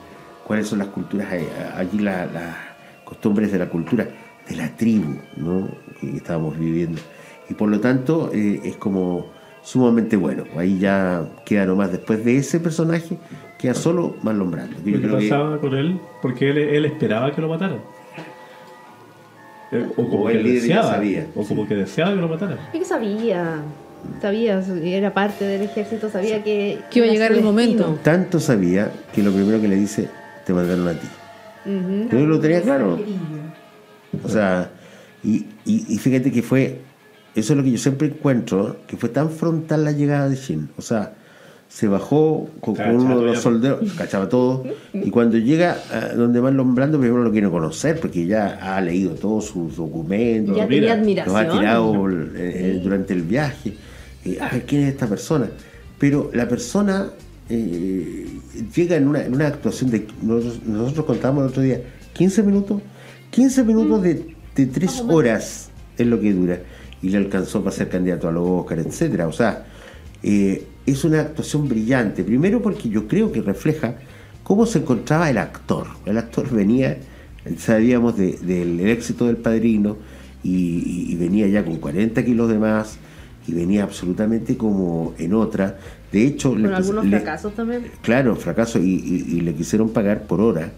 S1: Cuáles son las culturas, allí la- las costumbres de la cultura, de la tribu ¿no? que estábamos viviendo. Y por lo tanto, eh, es como sumamente bueno. Ahí ya queda nomás después de ese personaje, queda solo Marlon Brando. que yo
S3: ¿Qué
S1: creo que-
S3: pasaba con él? Porque él, él esperaba que lo mataran. Eh, O como
S1: O
S3: que deseaba.
S1: sabía,
S3: O como que deseaba que lo mataran.
S5: Es que sabía, sabía, era parte del ejército, sabía que,
S2: Que iba a llegar el momento.
S1: Tanto sabía que lo primero que le dice, te mandaron a ti.
S5: Ujú.
S1: Yo lo tenía claro. O sea, y, y, y fíjate que fue, eso es lo que yo siempre encuentro, que fue tan frontal la llegada de Shin. O sea, se bajó con, uno de los soldados, cachaba todo, y cuando llega a donde Marlon Brando, primero lo quiere conocer, porque ya ha leído todos sus documentos,
S5: Ya
S3: mira,
S5: tenía admiración.
S1: los ha tirado eh, eh, durante el viaje. Eh, a ver quién es esta persona. Pero la persona eh, llega en una, en una actuación de. Nosotros, nosotros contábamos el otro día, 15 minutos. 15 minutos de, de 3 horas es lo que dura. Y le alcanzó para ser candidato a los Oscar, etcétera. O sea, eh, es una actuación brillante. Primero porque yo creo que refleja cómo se encontraba el actor. El actor venía, sabíamos de- del éxito del padrino y, venía ya con 40 kilos de más y venía absolutamente como en otra. De hecho,
S5: Con
S1: le-
S5: algunos
S1: le-
S5: fracasos también.
S1: Claro, fracaso y, y- y le quisieron pagar por hora.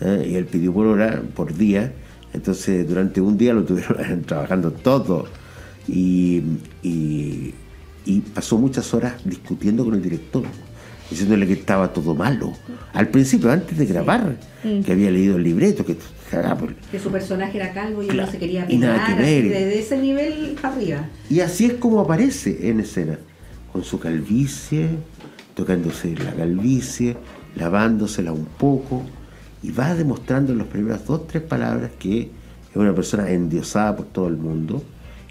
S1: ¿eh? Y él pidió por hora, por día. Entonces, durante un día lo tuvieron trabajando todo. Y, y- y pasó muchas horas discutiendo con el director, diciéndole que estaba todo malo. Al principio, antes de grabar, que había leído el libreto, que ah, pues,
S4: Que su personaje era calvo y él
S1: Claro,
S4: no se quería
S1: y nada
S4: pegar,
S1: que ver.
S4: así, de, de ese nivel arriba.
S1: Y así es como aparece en escena, con su calvicie, tocándose la calvicie, lavándosela un poco, y va demostrando en las primeras dos, tres palabras que es una persona endiosada por todo el mundo,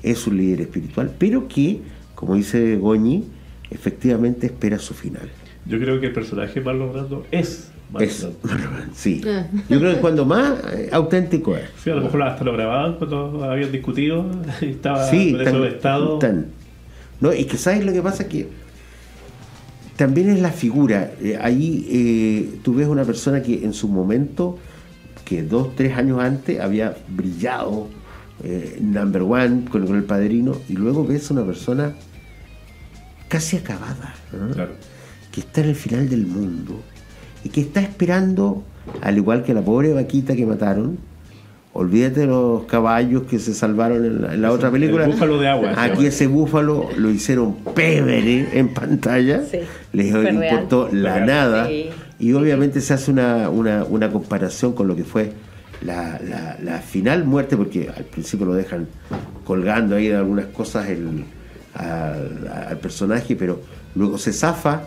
S1: es un líder espiritual, pero que, como dice Goñi, efectivamente espera su final.
S3: Yo creo que el personaje Marlon Brando es Marlon
S1: Es,
S3: Brando.
S1: sí. Yo creo que cuando más eh, auténtico es.
S3: Sí, a lo mejor hasta lo grababan cuando habían discutido y estaba
S1: Sí,
S3: en
S1: tan-
S3: ese estado.
S1: tan. No, y que sabes lo que pasa que también es la figura. Eh, ahí eh, tú ves una persona que en su momento, que dos, tres años antes había brillado eh, number one con, con el padrino, y luego ves una persona casi acabada, ¿no?
S3: Claro.
S1: que está en el final del mundo y que está esperando, al igual que la pobre vaquita que mataron, olvídate de los caballos que se salvaron en la, en la otra película.
S3: El búfalo de agua.
S1: Aquí ese búfalo lo hicieron pebre en pantalla,
S5: Sí,
S1: les importó
S3: real.
S1: la nada
S5: Sí.
S1: y obviamente se hace una, una, una comparación con lo que fue la, la- la final muerte, porque al principio lo dejan colgando ahí de algunas cosas el- al, al personaje, pero luego se zafa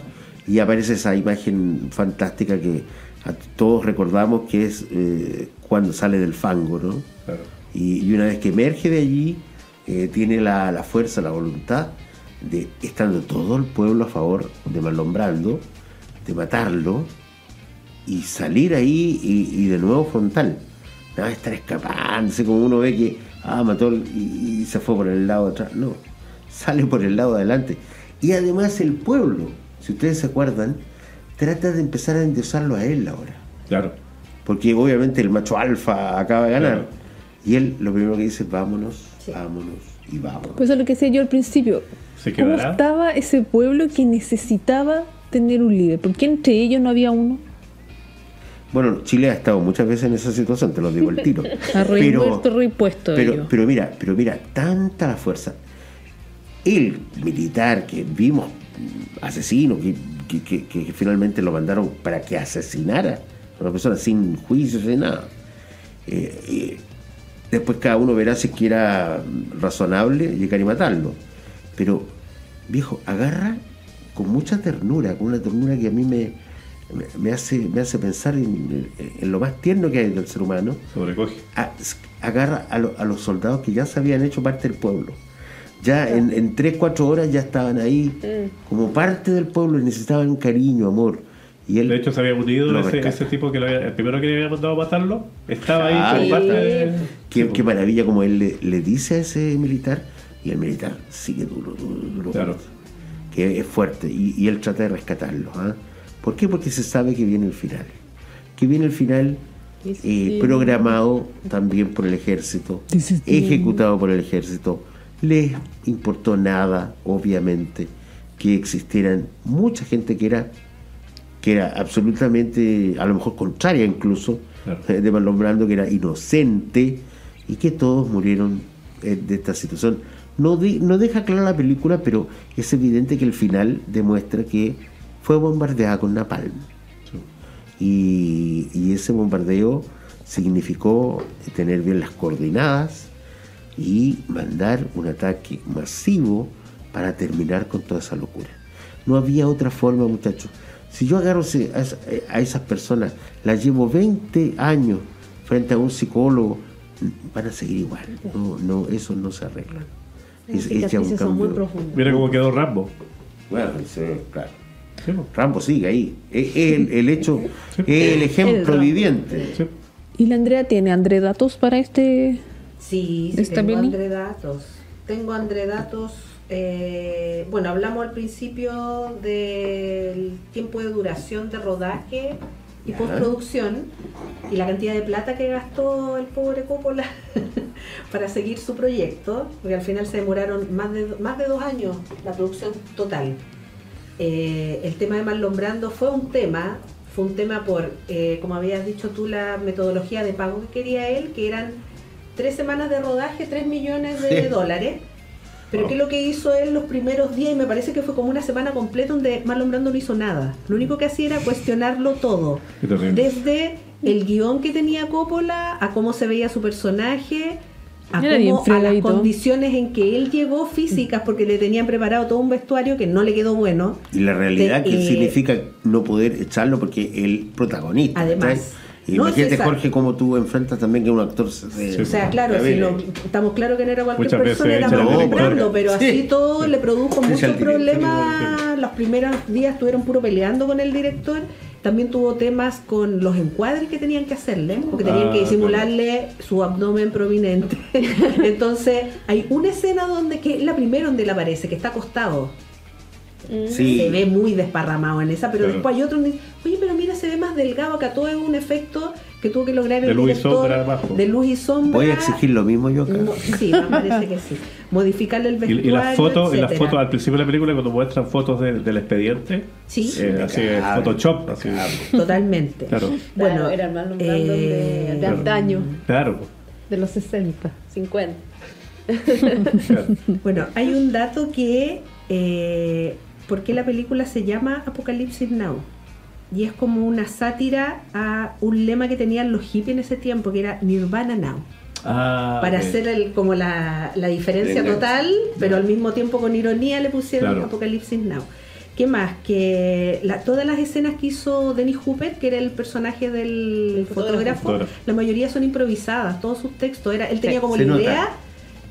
S1: y aparece esa imagen fantástica que todos recordamos que es eh, cuando sale del fango, ¿no?
S3: Claro.
S1: Y, y una vez que emerge de allí, eh, tiene la, la fuerza, la voluntad de, estando todo el pueblo a favor de Marlon Brando, de matarlo y salir ahí y, y de nuevo frontal. Nada de estar escapándose como uno ve que ah, mató y, y se fue por el lado de atrás. No, sale por el lado de adelante. Y además el pueblo, si ustedes se acuerdan, trata de empezar a endiosarlo a él ahora
S3: Claro.
S1: porque obviamente el macho alfa acaba de ganar.
S3: Claro.
S1: Y él lo primero que dice, vámonos, vámonos y vámonos.
S2: Pues eso es lo que decía yo al principio.
S3: ¿Se
S2: ¿Cómo
S3: quedará?
S2: estaba ese pueblo que necesitaba tener un líder? ¿Por qué entre ellos no había uno?
S1: Bueno, Chile ha estado muchas veces en esa situación, te lo digo el tiro.
S2: A rey muerto, rey puesto.
S1: pero, pero mira, pero mira, tanta la fuerza. El militar que vimos, mm, asesino, que, que- que- que finalmente lo mandaron para que asesinara a una persona sin juicio, sin nada. Eh, eh, después cada uno verá si es que era razonable llegar y matarlo. Pero, viejo, agarra con mucha ternura, con una ternura que a mí me, me, me hace, me hace pensar en, en lo más tierno que hay del ser humano
S3: Sobrecoge.
S1: a- agarra a, lo- a los soldados que ya se habían hecho parte del pueblo. Ya en, en 3, 4 horas ya estaban ahí como parte del pueblo y necesitaban cariño, amor. Y él,
S3: De hecho, se había unido ese, ese tipo que lo había- el primero que le había mandado a matarlo estaba
S1: Ah,
S3: ahí como
S1: sí.
S3: parte de.
S1: qué, qué maravilla como él le, le dice a ese militar y el militar sigue duro, duro, duro.
S3: Claro.
S1: Que es fuerte y, y él trata de rescatarlo. ¿ah? ¿Por qué? Porque se sabe que viene el final. Que viene el final eh, programado también por el ejército, ejecutado por el ejército, les importó nada, obviamente, que existieran mucha gente que era que era absolutamente, a lo mejor contraria incluso,
S3: Claro.
S1: eh, de Marlon Brando, que era inocente, y que todos murieron eh, de esta situación. No, no deja clara la película, pero es evidente que el final demuestra que fue bombardeada con napalm. Y, y ese bombardeo significó tener bien las coordenadas y mandar un ataque masivo para terminar con toda esa locura. No había otra forma, muchachos. Si yo agarro ese- a, esa- a esas personas, las llevo 20 años frente a un psicólogo, van a seguir igual. No, no, eso no se arregla. Es- es ya un
S5: cicatrices son muy
S1: cambio.
S3: Mira cómo quedó Rambo.
S1: Bueno, sí, claro.
S3: Sí, po.
S1: Rambo sigue ahí. Es el, el hecho,
S3: Sí.
S1: es el ejemplo
S2: El
S1: viviente.
S3: Sí.
S2: ¿Y la Andrea tiene André datos para este?
S4: Sí, sí
S2: ¿Está
S4: tengo? Andredatos. Tengo Andredatos. eh, bueno, hablamos al principio del tiempo de duración de rodaje y postproducción y la cantidad de plata que gastó el pobre Coppola para seguir su proyecto, porque al final se demoraron más de, más de dos años la producción total. Eh, el tema de Marlon Brando fue un tema, fue un tema por, eh, como habías dicho tú, la metodología de pago que quería él, que eran tres semanas de rodaje, tres millones de
S1: Sí.
S4: dólares. Pero
S1: Wow.
S4: ¿qué es lo que hizo él los primeros días? Y me parece que fue como una semana completa donde Marlon Brando no hizo nada. Lo único que hacía era cuestionarlo todo. Desde el guion que tenía Coppola, a cómo se veía su personaje, a, cómo, a las condiciones en que él llegó físicas, porque le tenían preparado todo un vestuario que no le quedó bueno.
S1: Y la realidad
S4: De-
S1: que
S4: eh,
S1: significa no poder echarlo porque el protagonista.
S4: Además.
S1: Y
S4: No,
S1: Imagínate,
S4: César.
S1: Jorge, cómo tú enfrentas también que un actor se-
S4: O sea, claro, si lo- estamos claros que no era cualquier
S3: Muchas
S4: persona,
S1: director.
S4: Brando, pero
S1: Sí.
S4: así todo le produjo muchos problemas. Los primeros días estuvieron puro peleando con el director. También tuvo temas con los encuadres que tenían que hacerle, porque tenían
S3: Ah,
S4: que disimularle su abdomen prominente. Entonces, hay una escena donde, que es la primera donde él aparece, que está acostado.
S1: Sí.
S4: Se ve muy desparramado en esa, pero
S3: Claro.
S4: después hay otro donde, oye, pero mira, se ve más delgado, acá todo es un efecto que tuvo que lograr el
S3: De luz y
S4: director
S3: sombra abajo.
S4: de luz y sombra.
S1: Voy a exigir lo mismo yo acá.
S4: Sí, me parece que sí. Modificarle el
S3: Y,
S4: vestuario.
S3: y las fotos, y las fotos al principio de la película cuando muestran fotos de- del expediente,
S4: Sí,
S3: eh, así
S1: cago.
S3: Photoshop, así.
S4: totalmente.
S3: Claro,
S4: Bueno,
S5: Claro, era Brando
S4: eh,
S5: de, de antaño,
S3: claro.
S2: De los 60.
S5: 50.
S3: claro.
S4: Bueno, hay un dato que. Eh, ¿Por qué la película se llama Apocalipsis Now? Y es como una sátira a un lema que tenían los hippies en ese tiempo, que era Nirvana Now.
S3: Ah,
S4: para
S3: ok.
S4: hacer el, como la, la diferencia total, pero al mismo tiempo con ironía le pusieron
S3: Claro.
S4: Apocalipsis Now. ¿Qué más? Que la- todas las escenas que hizo Dennis Hooper, que era el personaje del
S5: fotógrafo.
S4: fotógrafo,
S3: Fotógrafo.
S4: la mayoría son improvisadas, todos sus textos. Era, él tenía como la
S1: nota.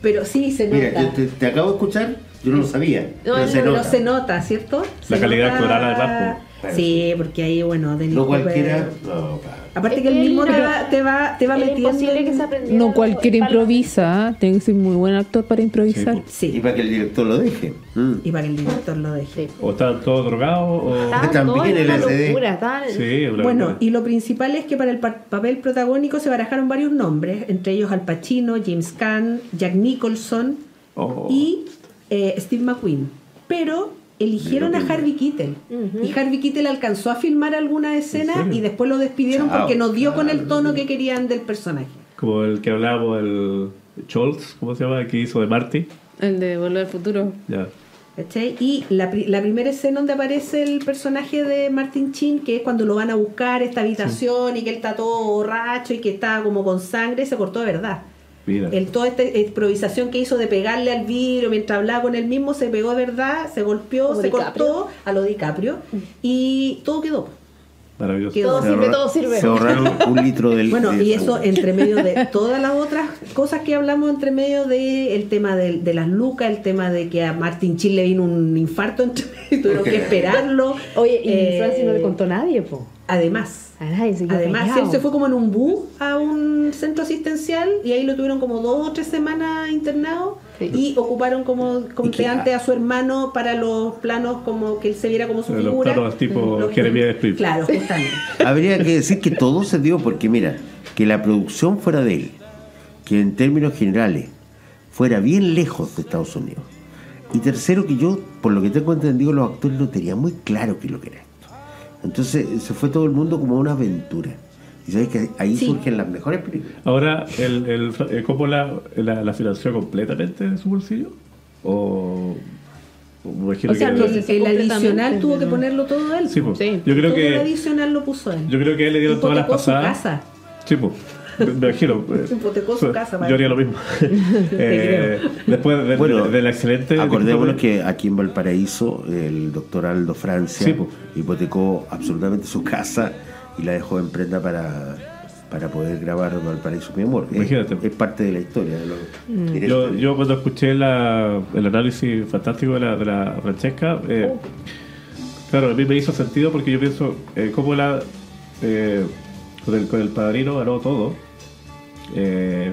S4: Pero sí se
S1: Mira,
S4: nota.
S1: yo te, te acabo de escuchar, yo no lo sabía.
S5: No,
S1: pero
S5: no,
S1: se
S4: pero
S1: nota.
S4: se nota, ¿cierto?
S3: La
S4: Se
S3: calidad
S4: nota-
S3: actoral además,
S1: pues.
S4: Sí, porque ahí, bueno, Dennis
S1: No cualquiera. No.
S4: Aparte
S5: Es
S4: que él mismo te va, te va, te va
S5: Era
S4: metiendo.
S5: que se.
S2: No cualquiera
S5: para-
S2: improvisa, tiene que ser muy buen actor para improvisar.
S3: Sí,
S4: Sí,
S1: Y para que el director lo deje. Mm.
S4: y para que el director lo deje.
S5: Sí.
S3: O estaban todos drogados, o.
S5: Estaban
S1: También el
S5: locura, estaban
S3: Sí,
S4: Bueno,
S3: locura.
S4: y lo principal es que para el pa- papel protagónico se barajaron varios nombres, entre ellos Al Pacino, James Caan, Jack Nicholson
S3: Oh.
S4: y eh, Steve McQueen. Pero eligieron a Harvey Keitel. Y Harvey Keitel alcanzó a filmar algunas escenas
S3: serio?
S4: y después lo despidieron
S1: Chao.
S4: porque no dio con el tono que querían del personaje.
S3: Como el que hablábamos, el Scholz, ¿cómo se llama? El que hizo de Marty.
S2: El de Volver al Futuro.
S3: Ya.
S4: ¿Cachai? Y la, la primera escena donde aparece el personaje de Martin Chin, que es cuando lo van a buscar esta habitación y que él está todo borracho y que está como con sangre, se cortó de verdad.
S3: Mira.
S4: El, toda esta improvisación que hizo de pegarle al vidrio mientras hablaba con él mismo se pegó de verdad, se golpeó,
S5: Como
S4: se
S5: DiCaprio.
S4: cortó a lo DiCaprio y todo quedó.
S3: Maravilloso.
S4: quedó.
S5: Todo
S1: Se
S5: sirve, todo sirve.
S1: Se ahorraron un litro del.
S4: Bueno,
S1: de
S4: y eso entre medio de todas las otras cosas que hablamos, entre medio de el tema de, de las lucas, el tema de que a Martin Chin le vino un infarto, entre medio, tuvieron que esperarlo.
S5: Oye, y
S4: Eh,
S5: Francis no le contó a nadie, po.
S4: Además, Además, él se fue como en un bus a un centro asistencial y ahí lo tuvieron como dos o tres semanas internado
S5: Sí.
S4: y ocuparon como, antes a su hermano para los planos como que él se viera como su
S3: Los
S4: figura.
S3: planos tipo
S4: Los-. Claro, justamente.
S1: Habría que decir que todo se dio porque, mira, que la producción fuera de él, que en términos generales fuera bien lejos de Estados Unidos. Y tercero, que yo, por lo que tengo entendido, los actores no tenían muy claro qué es lo que era. Entonces se fue todo el mundo como una aventura. Y sabes que ahí
S4: Sí.
S1: surgen las mejores películas.
S3: Ahora, el, el, el Coppola la, la financió completamente de su bolsillo? ¿O.? o me imagino
S5: O sea,
S3: que-
S5: no
S4: El, adicional tuvo que ponerlo todo él.
S3: Sí, pues.
S5: Sí.
S3: Yo creo
S4: todo el
S3: que.
S4: adicional lo puso él.
S3: Yo creo que a él le dieron todas las pasadas.
S4: casa.
S3: Sí, pues. Me imagino.
S4: Hipotecó su casa,
S3: Yo haría lo mismo. Eh, después de,
S1: Bueno,
S3: de- de la excelente.
S1: Acordémonos que aquí en Valparaíso el doctor Aldo Francia
S3: Sí,
S1: hipotecó absolutamente su casa y la dejó en prenda para, para poder grabar Valparaíso mi amor. Es,
S3: Imagínate.
S1: es parte de la historia. de lo-
S3: Yo,
S1: directo.
S3: yo cuando escuché la- el análisis fantástico de la, de la Francesca, eh, claro, a mí me hizo sentido porque yo pienso eh, cómo la eh, con, el, con el padrino ganó todo. Eh,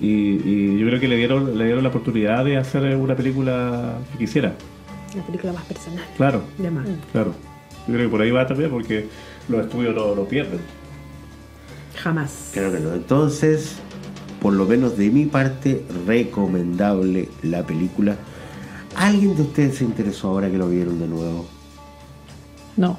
S3: y, y yo creo que le dieron, le dieron la oportunidad de hacer una película que quisiera.
S5: La película más personal.
S3: Claro,
S4: De más.
S3: claro. Yo creo que por ahí va también porque los estudios no, no pierden.
S4: Jamás.
S1: Claro que no. Entonces, por lo menos de mi parte, recomendable la película. ¿Alguien de ustedes se interesó ahora que lo vieron de nuevo?
S2: No.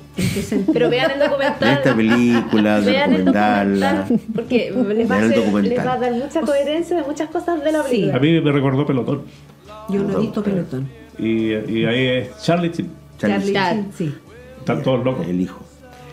S5: Pero vean el documental.
S1: esta película,
S5: Vean el documental, porque les va, a
S1: Vean el
S5: hacer-
S1: documental.
S5: les va a dar mucha coherencia de muchas cosas de la
S4: Sí.
S5: película.
S3: A mí me recordó Pelotón.
S4: Yo no he visto pelotón.
S3: Y, y ahí es Charlie Chin.
S1: Charlie
S4: Charlie
S5: Chin.
S4: Chin, sí.
S3: Están todos locos.
S1: El hijo.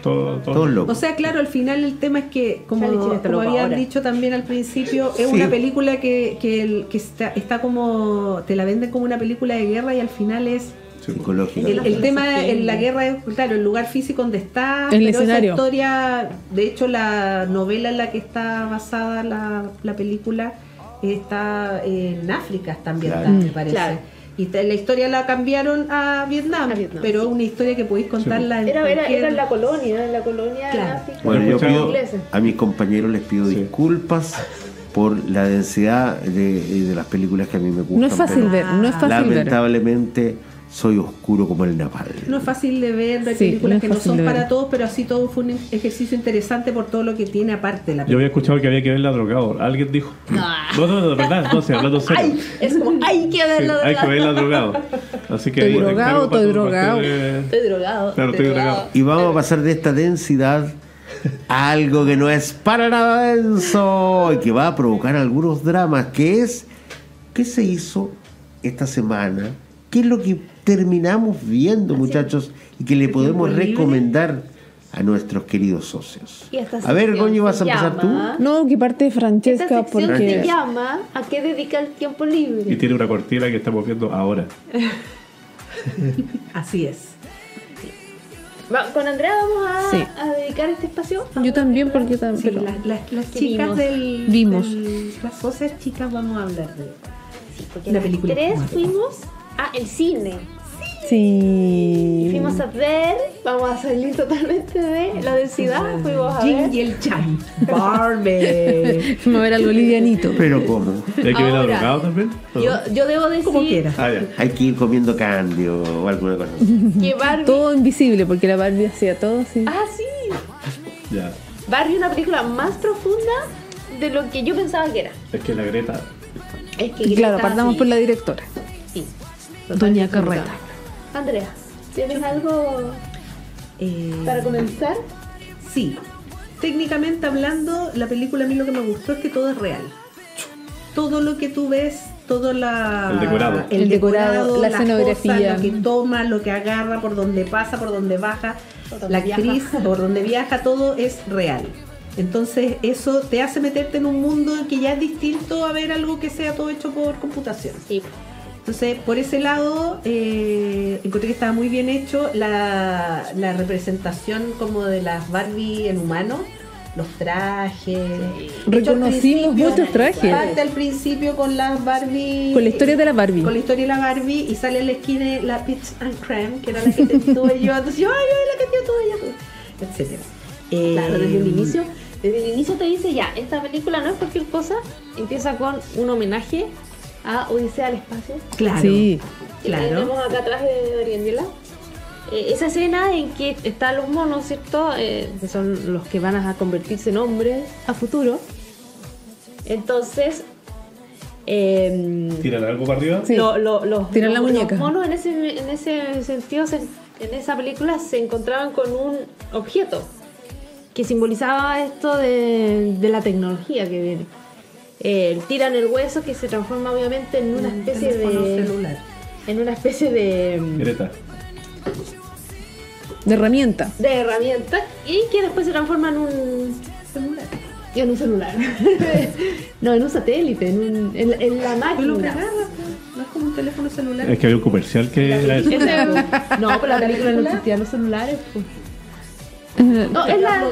S3: Todos, todos,
S1: Todos locos.
S4: O sea, claro, al final el tema es que, como, como habían
S5: ahora.
S4: dicho también al principio, es
S1: Sí.
S4: una película que, que, el- que está, está como, te la venden como una película de guerra y al final es
S1: Psicológico.
S4: El, el tema en la guerra es, claro, el lugar físico donde está,
S2: El
S4: pero
S2: escenario.
S4: esa historia, de hecho la novela en la que está basada la, la película está en África también,
S1: Claro.
S4: me parece.
S5: Claro.
S4: Y la historia la cambiaron a Vietnam,
S5: A Vietnam,
S4: pero
S5: sí.
S4: es una historia que podéis contarla en
S5: Era, era,
S4: cualquier-
S5: era en la colonia, en la colonia
S4: Claro.
S5: en África.
S1: Bueno, yo pido a mis compañeros les pido
S3: Sí.
S1: disculpas por la densidad de, de las películas que a mí me gustan.
S2: No es fácil ver, no es fácil ver.
S1: Soy oscuro como el napal.
S4: No es fácil de ver, hay
S2: Sí,
S4: películas
S2: no
S4: que no son para todos, pero así todo fue un ejercicio interesante por todo lo que tiene aparte la
S3: Yo había
S4: película.
S3: escuchado que había que verla drogado. Alguien dijo. No, no, no, de verdad, no sé, hablando serio.
S5: Ay, es como, hay que
S3: Sí,
S5: verlo
S3: hay que verla drogado. Así que
S2: Estoy
S3: ahí,
S2: drogado, estoy drogado.
S3: de-
S5: Estoy drogado.
S3: Claro, estoy drogado.
S1: Y vamos a pasar de esta densidad a algo que no es para nada denso y que va a provocar algunos dramas, que es ¿qué se hizo esta semana? ¿Qué es lo que terminamos viendo, muchachos? Y que le podemos recomendar a nuestros queridos socios.
S5: Y esta
S1: A ver, Goño, ¿vas a empezar
S5: llama-
S2: No, que parte de
S5: Esta
S2: Francesca
S5: sección
S2: porque
S5: se llama ¿A qué dedica el tiempo
S3: Y
S5: libre?
S3: tiene una cortina que estamos viendo ahora.
S4: Así es.
S5: Con Andrea vamos a,
S2: Sí.
S5: a dedicar este espacio.
S2: yo también porque
S4: Sí,
S2: también.
S4: las, las- las
S5: ¿Qué
S4: chicas
S5: vimos?
S4: del,
S2: Vimos.
S4: del- Las socias chicas vamos a hablar de...
S5: Sí, porque
S4: La
S5: las
S4: película.
S5: tres fuimos a el cine.
S2: Sí.
S5: Fuimos a ver, vamos a salir totalmente de la densidad. Fuimos a ver.
S4: Jin y el Chan. Barbie.
S2: Fuimos a ver algo livianito.
S1: Pero ¿cómo?
S3: ¿Y hay que
S5: Ahora,
S3: drogado también?
S5: Yo, yo debo decir
S4: Como quieras.
S3: Ah.
S1: Hay que ir comiendo candy o, alguna cosa
S5: que Barbie.
S2: Todo invisible porque la Barbie hacía todo así.
S5: Ah, sí.
S3: Ya.
S5: Barbie es una película más profunda de lo que yo pensaba que era.
S3: Es que la Greta.
S5: Es que
S2: Y claro,
S5: Greta,
S2: partamos
S5: sí.
S2: por la directora.
S5: Sí.
S2: Doña Carreta.
S5: Andrea, ¿tienes algo
S4: Eh,
S5: para comenzar?
S4: Sí. Técnicamente hablando, la película a mí lo que me gustó es que todo es real. Todo lo que tú ves, todo la,
S3: El decorado.
S2: El decorado, la
S4: las
S2: escenografía.
S4: cosas, lo que toma, lo que agarra, por donde pasa, por donde baja,
S5: Por donde
S4: la
S5: viaja.
S4: actriz, por donde viaja, todo es real. Entonces eso te hace meterte en un mundo que ya es distinto a ver algo que sea todo hecho por computación.
S5: Sí.
S4: Entonces, por ese lado, eh, encontré que estaba muy bien hecho la, la representación como de las Barbie en humano, los trajes.
S2: Reconocimos muchos trajes.
S4: Parte al principio con las Barbie.
S2: Con la historia de la Barbie.
S4: Con la historia de la Barbie y sale en la esquina la Peach and Creme, que era la que te tuve yo. Entonces yo, ay, ay, la que te tuve yo. Etcétera. Eh,
S5: Claro, desde el inicio. Desde el inicio te dice ya, esta película no es cualquier cosa. Empieza con un homenaje a Odisea al espacio.
S4: Claro.
S2: Sí.
S5: que
S4: Claro.
S5: tenemos acá atrás de Oriendela. Eh, esa escena en que están los monos, ¿cierto? Eh, que son los que van a convertirse en hombres a futuro. Entonces, Eh,
S3: ¿Tiran algo para arriba?
S2: Sí.
S5: lo- lo- los,
S2: Tiran la muñeca.
S5: los monos en ese, en ese sentido, se- en esa película se encontraban con un objeto que simbolizaba esto de, de la tecnología que viene. Eh, tiran el hueso que se transforma obviamente en una especie de
S4: celular.
S5: en una especie de,
S3: Greta.
S2: De herramienta.
S5: de herramienta y que después se transforma en un
S4: Celular.
S5: en un celular no en un satélite en, un- en, la- en la
S4: Tú lo
S5: máquina
S4: no es como un teléfono celular.
S3: Es que había un comercial que eso.
S5: Ese- no pero la película no existían los celulares pues. No es la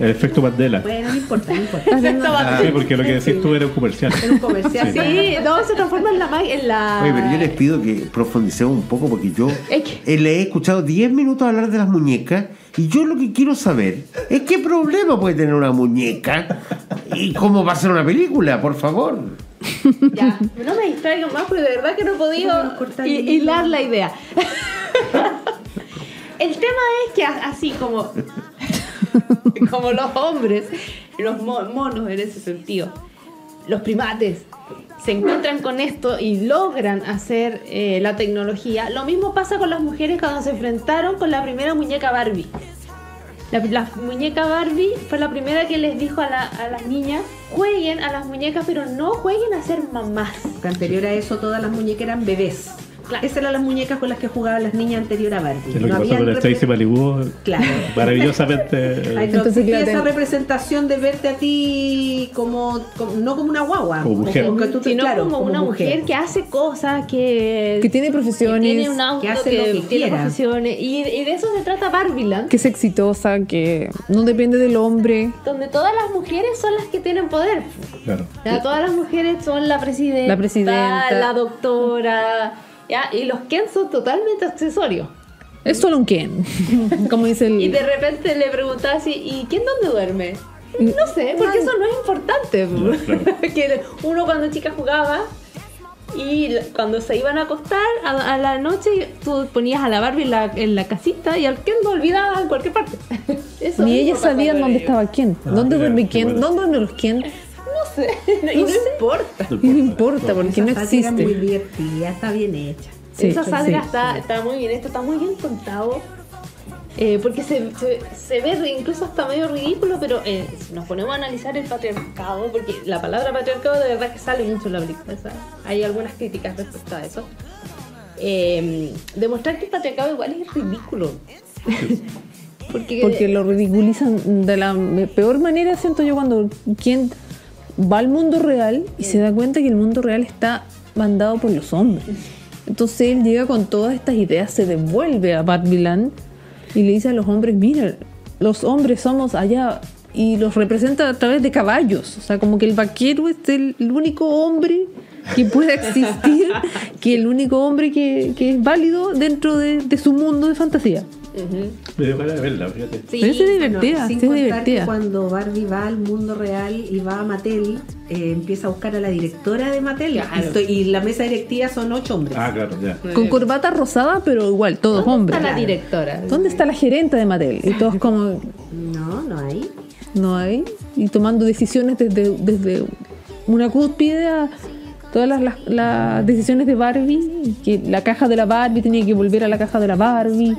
S3: El efecto Mandela.
S4: Bueno, no importa, no importa.
S3: Ah, sí, porque lo que decís tú era un comercial.
S4: Era un comercial.
S5: Sí, no, se transforma en la ma- en la
S1: Oye, pero yo les pido que profundicemos un poco porque yo
S5: Es que-
S1: eh, le he escuchado 10 minutos hablar de las muñecas y yo lo que quiero saber es qué problema puede tener una muñeca y cómo va a ser una película, por favor.
S5: Ya, no me distraigan más porque de verdad que no he podido hilar la idea. El tema es que así como, como los hombres, los mo- monos en ese sentido, los primates se encuentran con esto y logran hacer eh, la tecnología. Lo mismo pasa con las mujeres cuando se enfrentaron con la primera muñeca Barbie. La, muñeca Barbie fue la primera que les dijo a, a las niñas, jueguen a las muñecas, pero no jueguen a ser mamás.
S4: Porque anterior a eso todas las muñecas eran bebés.
S5: Claro.
S4: Esas eran las muñecas con las que jugaban las niñas anterior a Barbie.
S3: Es lo que
S4: No
S3: pasó con el Tracy Malibu.
S4: Claro.
S3: Maravillosamente.
S4: Ay, no
S2: Entonces,
S4: esa representación de verte a ti como, como- no como una guagua,
S3: Como mujer.
S4: tú
S5: sino
S4: claro,
S5: como, una mujer. que hace cosas, que,
S2: Que tiene profesiones,
S5: que tiene un auto,
S4: que
S5: que,
S4: hace lo que
S5: tiene
S4: quiera.
S5: profesiones. Y, y de eso se trata Barbieland,
S2: que es exitosa, que no depende del hombre.
S5: donde todas las mujeres son las que tienen poder.
S3: Claro.
S5: Ya, todas las mujeres son la presidenta,
S2: La presidenta.
S5: la doctora, ¿ya? y los Ken son totalmente accesorios.
S2: Es solo un Ken, como dice el...
S5: Y de repente le preguntaba así, ¿y quién dónde duerme? No sé, porque eso no es importante.
S3: claro.
S5: que uno cuando chica jugaba y cuando se iban a acostar a, a la noche tú ponías a la Barbie en la, en la casita y al Ken lo olvidaba en cualquier parte. Eso
S2: Ni ellas sabían dónde
S5: ellos.
S2: estaba quién,
S3: Ah,
S2: dónde duerme quién, dónde duermen los quién.
S5: No sé, y no importa.
S3: No
S2: Y no
S3: importa.
S2: importa, porque no
S4: Esa sátira
S2: existe.
S4: muy divertida, está bien hecha.
S2: Sí,
S5: Esa sátira
S2: sí,
S5: está, está muy bien, esto está muy bien contado. eh, porque se, se, se ve incluso hasta medio ridículo, pero eh, si nos ponemos a analizar el patriarcado, porque la palabra patriarcado de verdad que sale mucho en la película, o sea, hay algunas críticas respecto a eso. Eh, demostrar que el patriarcado igual es ridículo. porque,
S2: Porque lo ridiculizan de la peor manera, siento yo, cuando quien va al mundo real y se da cuenta que el mundo real está mandado por los hombres. Entonces él llega con todas estas ideas, se devuelve a Barbieland y le dice a los hombres, mira, los hombres somos allá y los representa a través de caballos. O sea, como que el vaquero es el, único hombre que pueda existir, que el único hombre que, es válido dentro de, de su mundo de fantasía.
S5: Ujú.
S3: Me dio ganas de verla, fíjate.
S5: Sí,
S2: Pero es divertida,
S4: Sin
S2: sí es divertida.
S4: que cuando Barbie va al mundo real y va a Mattel, eh, empieza a buscar a la directora de Mattel.
S5: Claro.
S4: Y, estoy- y la mesa directiva son ocho hombres.
S3: Ah, claro, ya.
S2: Con corbata rosada, pero igual, todos
S5: ¿Dónde
S2: hombres.
S5: está la directora?
S2: ¿Dónde está la gerente de Mattel? Y todos como,
S4: No, no hay.
S2: no hay. Y tomando decisiones desde, desde una cúspide a todas las, las- las decisiones de Barbie. Que la caja de la Barbie tenía que volver a la caja de la Barbie.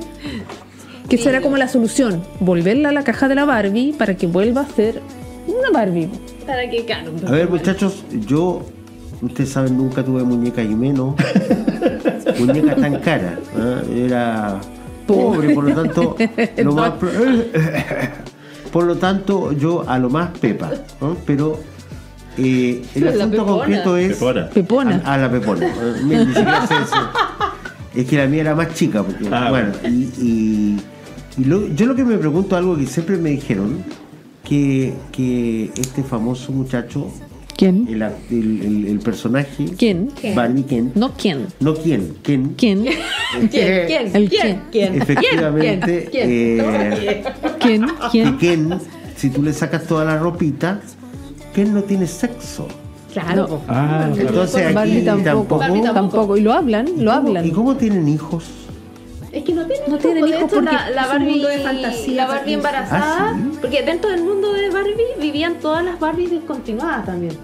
S2: Que esa era como la solución. Volverla a la caja de la Barbie para que vuelva a ser una Barbie.
S5: Para que, claro.
S1: A ver, muchachos, yo, ustedes saben, nunca tuve muñeca y menos muñeca tan cara. ¿ah? Era pobre, por lo tanto, lo más pro- por lo tanto, yo a lo más pepa, ¿no? pero eh, el
S5: La
S1: asunto
S5: pepona.
S1: concreto es
S3: Pepona.
S2: Pepona.
S1: a, a la pepona. Eh, Ni siquiera sé eso. Es que la mía era más chica, porque,
S3: Ah,
S1: bueno, y, y- y lo- yo lo que me pregunto algo que siempre me dijeron, que, que este famoso muchacho,
S2: ¿Quién?
S1: el, el- el- el personaje,
S2: ¿Quién?
S1: Barbie Ken,
S2: No quién.
S1: no quién, Ken,
S2: ¿Quién?
S5: ¿Quién? ¿Quién?
S2: El
S5: ¿Quién? ¿Quién?
S1: efectivamente,
S5: ¿Quién?
S1: eh,
S2: ¿Quién? ¿Quién?
S1: Ken, si tú le sacas toda la ropita, Ken no tiene sexo.
S5: Claro.
S3: Ah.
S1: Entonces aquí
S2: tampoco.
S1: tampoco.
S5: Tampoco.
S2: Tampoco. Y lo hablan, lo
S1: ¿Y cómo-
S2: hablan.
S1: ¿Y cómo tienen hijos?
S5: Es que no tienen
S2: No
S5: hijos,
S2: tienen
S5: pues, de
S2: hijos
S5: hecho,
S2: porque
S5: la, la
S4: es un
S5: Barbie
S4: mundo de fantasía,
S5: la Barbie embarazada,
S1: Ah, ¿sí?
S5: porque dentro del mundo de Barbie vivían todas las Barbies descontinuadas también.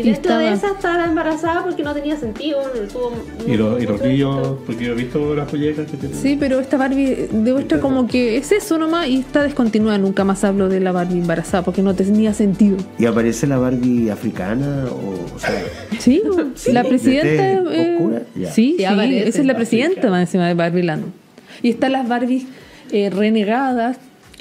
S5: Y
S2: Y
S5: dentro de
S2: estaba-
S5: esa estaba embarazada porque no tenía sentido. tuvo
S3: Y, los- y los niños, porque yo he visto las muñecas que tienen.
S2: Sí, pero esta Barbie demuestra como que es eso nomás y está descontinuada. Nunca más hablo de la Barbie embarazada porque no tenía sentido.
S1: ¿Y aparece la Barbie africana? O, o sea,
S2: Sí, la
S1: ¿De
S2: presidenta.
S1: tez
S2: eh,
S1: oscura?
S2: Sí,
S5: Sí,
S2: sí, esa es la presidenta más encima de Barbie Land. Y están las Barbies eh, renegadas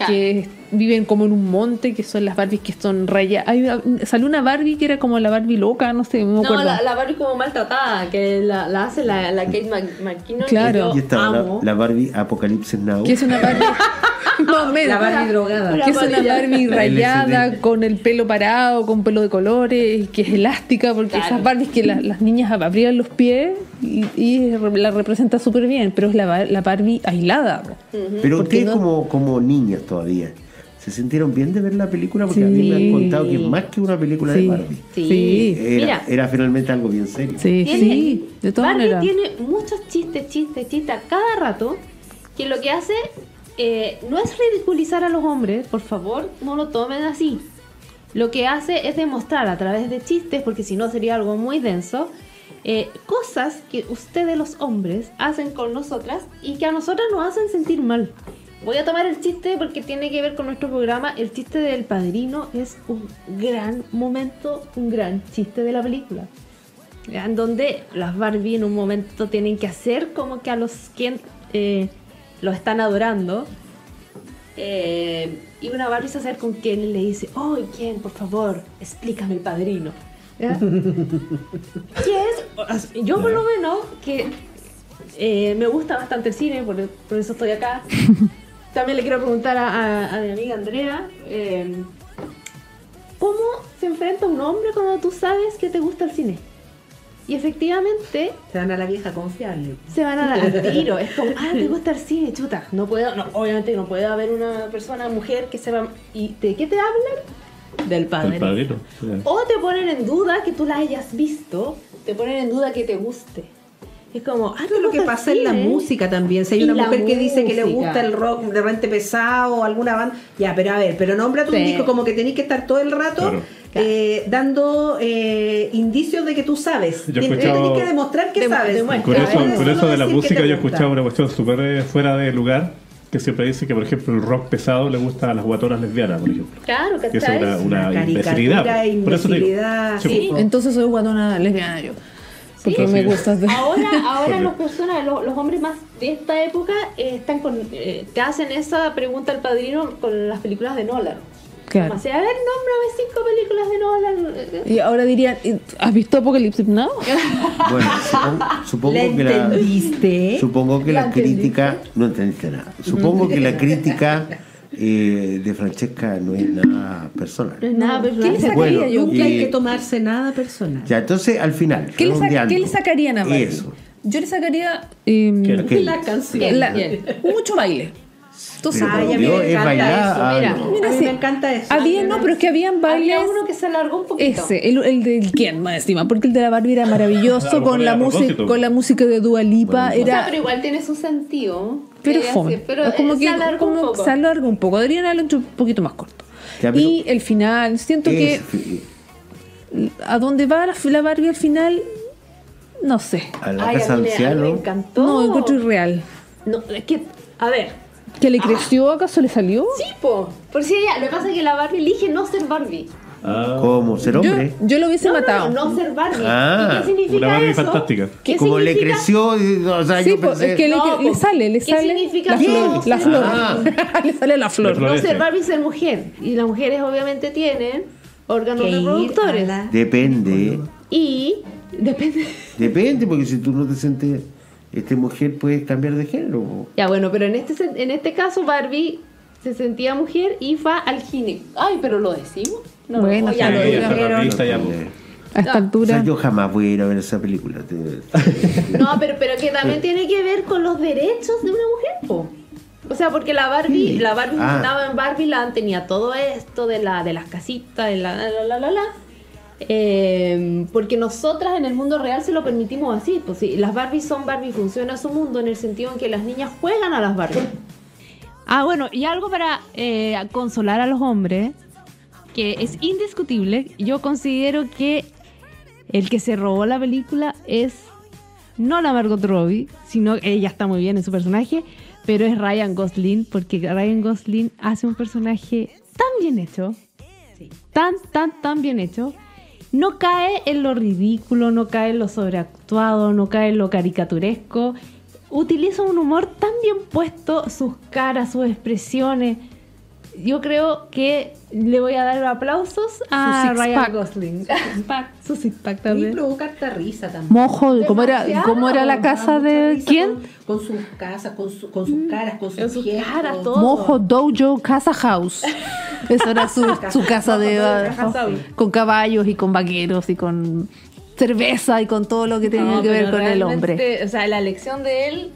S2: que viven como en un monte, que son las Barbies que son rayadas. Hay- Salió una Barbie que era como la Barbie loca, no sé, no me
S5: No, la, la Barbie como maltratada, que la, la hace la, la Kate Mc- McKinnon.
S2: Claro.
S1: Y
S5: yo
S1: estaba la,
S5: amo.
S1: la Barbie Apocalipsis Now.
S2: Que es una Barbie. no, menos.
S4: La Barbie drogada.
S2: Que es una Barbie rayada, con el pelo parado, con pelo de colores, que es elástica, porque
S5: Claro.
S2: esas Barbies que la- las niñas abrían los pies y, y la representa súper bien, pero es la, Bar- la Barbie aislada.
S1: Pero ustedes
S2: no-
S1: como, como niñas todavía, ¿se sintieron bien de ver la película? Porque a mí me han
S2: Sí.
S1: contado que es más que una película
S2: Sí.
S1: de Barbie.
S5: Sí.
S2: Sí.
S1: Era,
S5: Mira.
S1: era finalmente algo bien serio.
S2: Sí,
S5: Tiene-
S2: sí, de todas
S5: Barbie
S2: maneras.
S5: tiene muchos chistes, chistes, chistes a cada rato. Que lo que hace eh, no es ridiculizar a los hombres, por favor, no lo tomen así. Lo que hace es demostrar a través de chistes, porque si no sería algo muy denso, eh, cosas que ustedes los hombres hacen con nosotras y que a nosotras nos hacen sentir mal. Voy a tomar el chiste porque tiene que ver con nuestro programa. El chiste del padrino es un gran momento, un gran chiste de la película. En donde las Barbie en un momento tienen que hacer como que a los eh, lo están adorando. Eh, y una Barbie se acerca con quien y le dice, oh, ¿quién? Por favor, explícame el padrino. ¿Ya? ¿Qué es? Yo por lo menos, que eh, me gusta bastante el cine, por, por eso estoy acá. También le quiero preguntar a, a- a mi amiga Andrea, eh, ¿cómo se enfrenta un hombre cuando tú sabes que te gusta el cine? Y efectivamente
S4: Se van a la vieja confiable.
S5: se van a al tiro. Es como, ah, te gusta el cine, chuta. No puedo, no, obviamente no puede haber una persona, mujer, que se va. ¿Y de qué te hablan? Del padre.
S3: El padrino. sí.
S5: O te ponen en duda que tú la hayas visto, te ponen en duda que te guste. Es como, ah,
S4: es lo que pasa en la música también. Si hay una
S5: la
S4: mujer que dice que le gusta el rock de repente pesado o alguna banda, ya, pero a ver, pero nómbrate un
S5: Sí.
S4: disco como que tenés que estar todo el rato
S3: Claro.
S4: eh, dando eh, indicios de que tú sabes.
S3: Yo he
S4: Tien-
S3: escuchado-
S4: Tenés que demostrar que sabes.
S5: demuestra.
S3: Con eso, con eso
S4: no
S3: de la música yo he escuchado una cuestión súper eh, fuera de lugar que siempre dice que, por ejemplo, el rock pesado le gusta a las guatonas lesbianas, por ejemplo.
S5: Claro,
S3: Que eso es una, una
S4: Una
S3: imbecilidad.
S4: caricatura,
S3: Por eso te digo.
S4: imbecilidad,
S3: Sí,
S4: sí.
S3: pues.
S2: Entonces soy guatona lesbiana yo. Porque
S3: Sí.
S2: me gusta. de-
S5: Ahora, ahora personas, los, los hombres más de esta época eh, están con, eh, te hacen esa pregunta al padrino con las películas de Nolan.
S2: Claro.
S5: Como así, a ver, nómbrame cinco películas de Nolan.
S2: Y ahora dirían, ¿has visto Apocalipsis Now?
S1: Bueno, supongo,
S4: ¿La
S1: que la,
S4: entendiste?
S1: supongo que
S5: ¿La
S1: la crítica. No entendiste nada. Supongo que la crítica eh, de Francesca no es nada personal.
S5: No es nada
S4: ¿Qué le
S5: personal.
S4: sacaría
S1: Bueno,
S4: yo? Nunca hay que tomarse nada personal.
S1: Ya, entonces al final.
S2: ¿Qué le, qué le sacarían a?
S1: Eso.
S2: Yo le sacaría
S3: ¿Qué?
S1: Ok.
S4: La canción.
S2: la- mucho baile.
S4: A mí
S1: Dios,
S4: me
S1: es
S4: encanta
S1: bailar.
S4: eso,
S1: ah,
S5: mira.
S2: Mira,
S4: a mí
S2: sí.
S4: me encanta eso.
S2: había, no, pero es que habían bailes.
S5: Había uno que se alargó un poquito.
S2: Ese, el, el del quién más encima, porque el de la Barbie era maravilloso con la
S3: era
S2: música con la música de Dua Lipa,
S1: Bueno,
S5: O sea,
S2: era
S5: pero igual tiene su sentido.
S2: pero fome.
S5: Pero
S2: Es como
S5: eh,
S2: que
S5: se alargó un
S2: como
S5: poco.
S2: se alarga un poco, deberían haberlo hecho un poquito más corto.
S1: Ya,
S2: y el final, siento que a dónde va la, la Barbie al final no sé.
S1: a la
S5: Ay,
S1: casa
S5: a mí, me, a mí me
S1: anciano.
S5: encantó.
S2: No, encuentro irreal.
S5: No, es que, a ver,
S2: ¿Que le creció acaso le salió?
S5: sí, po. Por si ella, lo que pasa es que la Barbie elige no ser Barbie.
S3: Ah,
S1: ¿Cómo? ¿Ser hombre?
S2: yo lo hubiese
S5: No, no,
S2: matado.
S5: no, no ser Barbie.
S1: Ah,
S5: ¿Y qué significa
S3: una Barbie
S5: eso?
S3: fantástica.
S5: ¿Qué
S1: Como le creció, o sea,
S2: Sí,
S1: yo pensé.
S2: es que le,
S5: No,
S2: le sale, le
S5: ¿qué
S2: sale
S5: significa
S2: la flor,
S5: no
S2: la
S5: ser
S2: flor.
S1: Ah.
S2: le sale la flor.
S3: La.
S5: No ser. Barbie, ser mujer. Y las mujeres obviamente tienen órganos reproductores.
S4: la-
S1: Depende,
S5: Y depende.
S1: depende, porque si tú no te sientes este mujer, puedes cambiar de género.
S5: Ya bueno, pero en este sen- en este caso Barbie se sentía mujer y fue al gine. Ay, pero lo decimos. No,
S2: Bueno,
S5: ya
S3: sí,
S5: lo.
S1: Eh,
S2: A esta
S5: Ah.
S1: O
S2: altura.
S1: sea, yo jamás voy a ir a ver esa película. te-
S5: No, pero, pero que también tiene que ver con los derechos de una mujer, po. O sea, porque la Barbie,
S1: Sí.
S5: la Barbie
S1: Ah.
S5: estaba en Barbie Land tenía todo esto de la de las casitas, de la la la la la. Eh, porque nosotras en el mundo real se lo permitimos así, pues sí, las Barbies son Barbie, funciona su mundo en el sentido en que las niñas juegan a las Barbies.
S9: Ah, bueno, y algo para eh, consolar a los hombres, que es indiscutible. Yo considero que el que se robó la película es no la Margot Robbie, sino ella está muy bien en su personaje, pero es Ryan Gosling, porque Ryan Gosling hace un personaje tan bien hecho, tan, tan, tan bien hecho. No cae en lo ridículo, no cae en lo sobreactuado, no cae en lo caricaturesco. Utiliza un humor tan bien puesto, sus caras, sus expresiones. Yo creo que le voy a dar aplausos a Ryan
S2: pack.
S9: Gosling.
S2: Su six pack
S4: Y
S2: también.
S4: provoca harta risa también.
S2: Mojo, ¿cómo era, cómo era la casa de quién?
S4: Con, con sus casas, con, su- con sus caras, con sus,
S9: Con sus
S4: gestos.
S9: caras, todo.
S2: Mojo Dojo Casa House. Esa era su, su casa de con caballos y con vaqueros y con cerveza y con todo lo que tenía
S9: No,
S2: que ver con el hombre.
S9: O sea, la elección de él.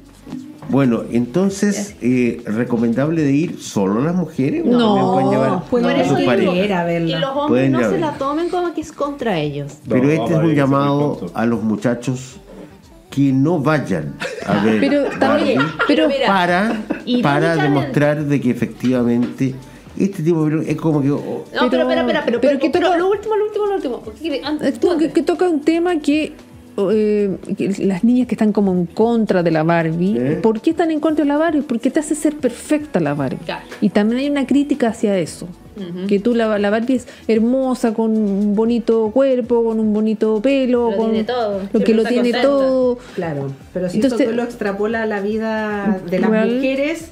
S1: Bueno, entonces, eh, ¿recomendable de ir solo las mujeres? ¿O
S2: No,
S1: también pueden llevar
S4: pueden
S1: a
S4: ir
S1: sus parejas?
S4: a verla.
S5: Y los hombres
S1: Pueden
S5: no
S1: a
S5: se la tomen como que es contra ellos.
S1: Pero
S3: No,
S1: este es un llamado a los muchachos que no vayan a ver
S2: Pero también,
S1: Barbie
S2: pero
S5: mira,
S1: para,
S5: y
S1: para demostrar de que efectivamente este tipo de es como que oh,
S5: No, pero, espera, espera, pero,
S2: pero
S5: pero,
S2: que
S5: pero
S2: toca-
S5: lo último, lo último, lo último. ¿Por qué quiere- antes-
S2: Es como que, que toca un tema que, eh, las niñas que están como en contra de la Barbie,
S1: ¿Eh?
S2: ¿por qué están en contra de la Barbie? Porque te hace ser perfecta la Barbie.
S5: Claro.
S2: Y también hay una crítica hacia eso. Que tú, la, la Barbie es hermosa, con un bonito cuerpo, con un bonito pelo,
S5: Lo
S2: con
S5: tiene todo,
S2: lo que lo tiene
S5: contenta.
S2: todo.
S4: Claro, pero si
S2: Entonces-
S4: esto tú lo extrapola a la vida de las
S2: Real.
S4: mujeres,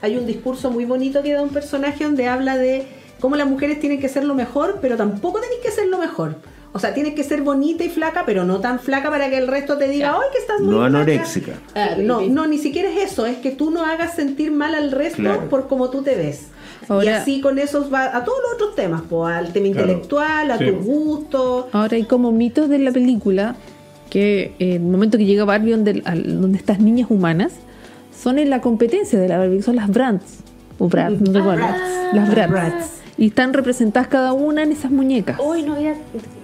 S4: hay un discurso muy bonito que da un personaje donde habla de cómo las mujeres tienen que ser lo mejor, pero tampoco tenéis que ser lo mejor. O sea, tienes que ser bonita y flaca, pero no tan flaca para que el resto te diga, ¡ay, que estás muy
S1: no
S4: flaca".
S1: anoréxica.
S5: Ah,
S4: No,
S5: y-
S4: no, ni siquiera es eso, es que tú no hagas sentir mal al resto
S1: Claro.
S4: por cómo tú te ves. y
S2: Ahora-
S4: así con eso va a todos los otros temas, pues, al tema
S3: Claro.
S4: intelectual, a
S3: Sí.
S4: tus gustos.
S2: Ahora hay como mitos de la película que eh, el momento que llega Barbie donde, al- donde estas niñas humanas son en la competencia de la Barbie, son las Brands. O Bratz, no recuerdo.
S4: Bratz.
S2: Las Bratz. Y están representadas cada una en esas muñecas.
S5: Hoy no había.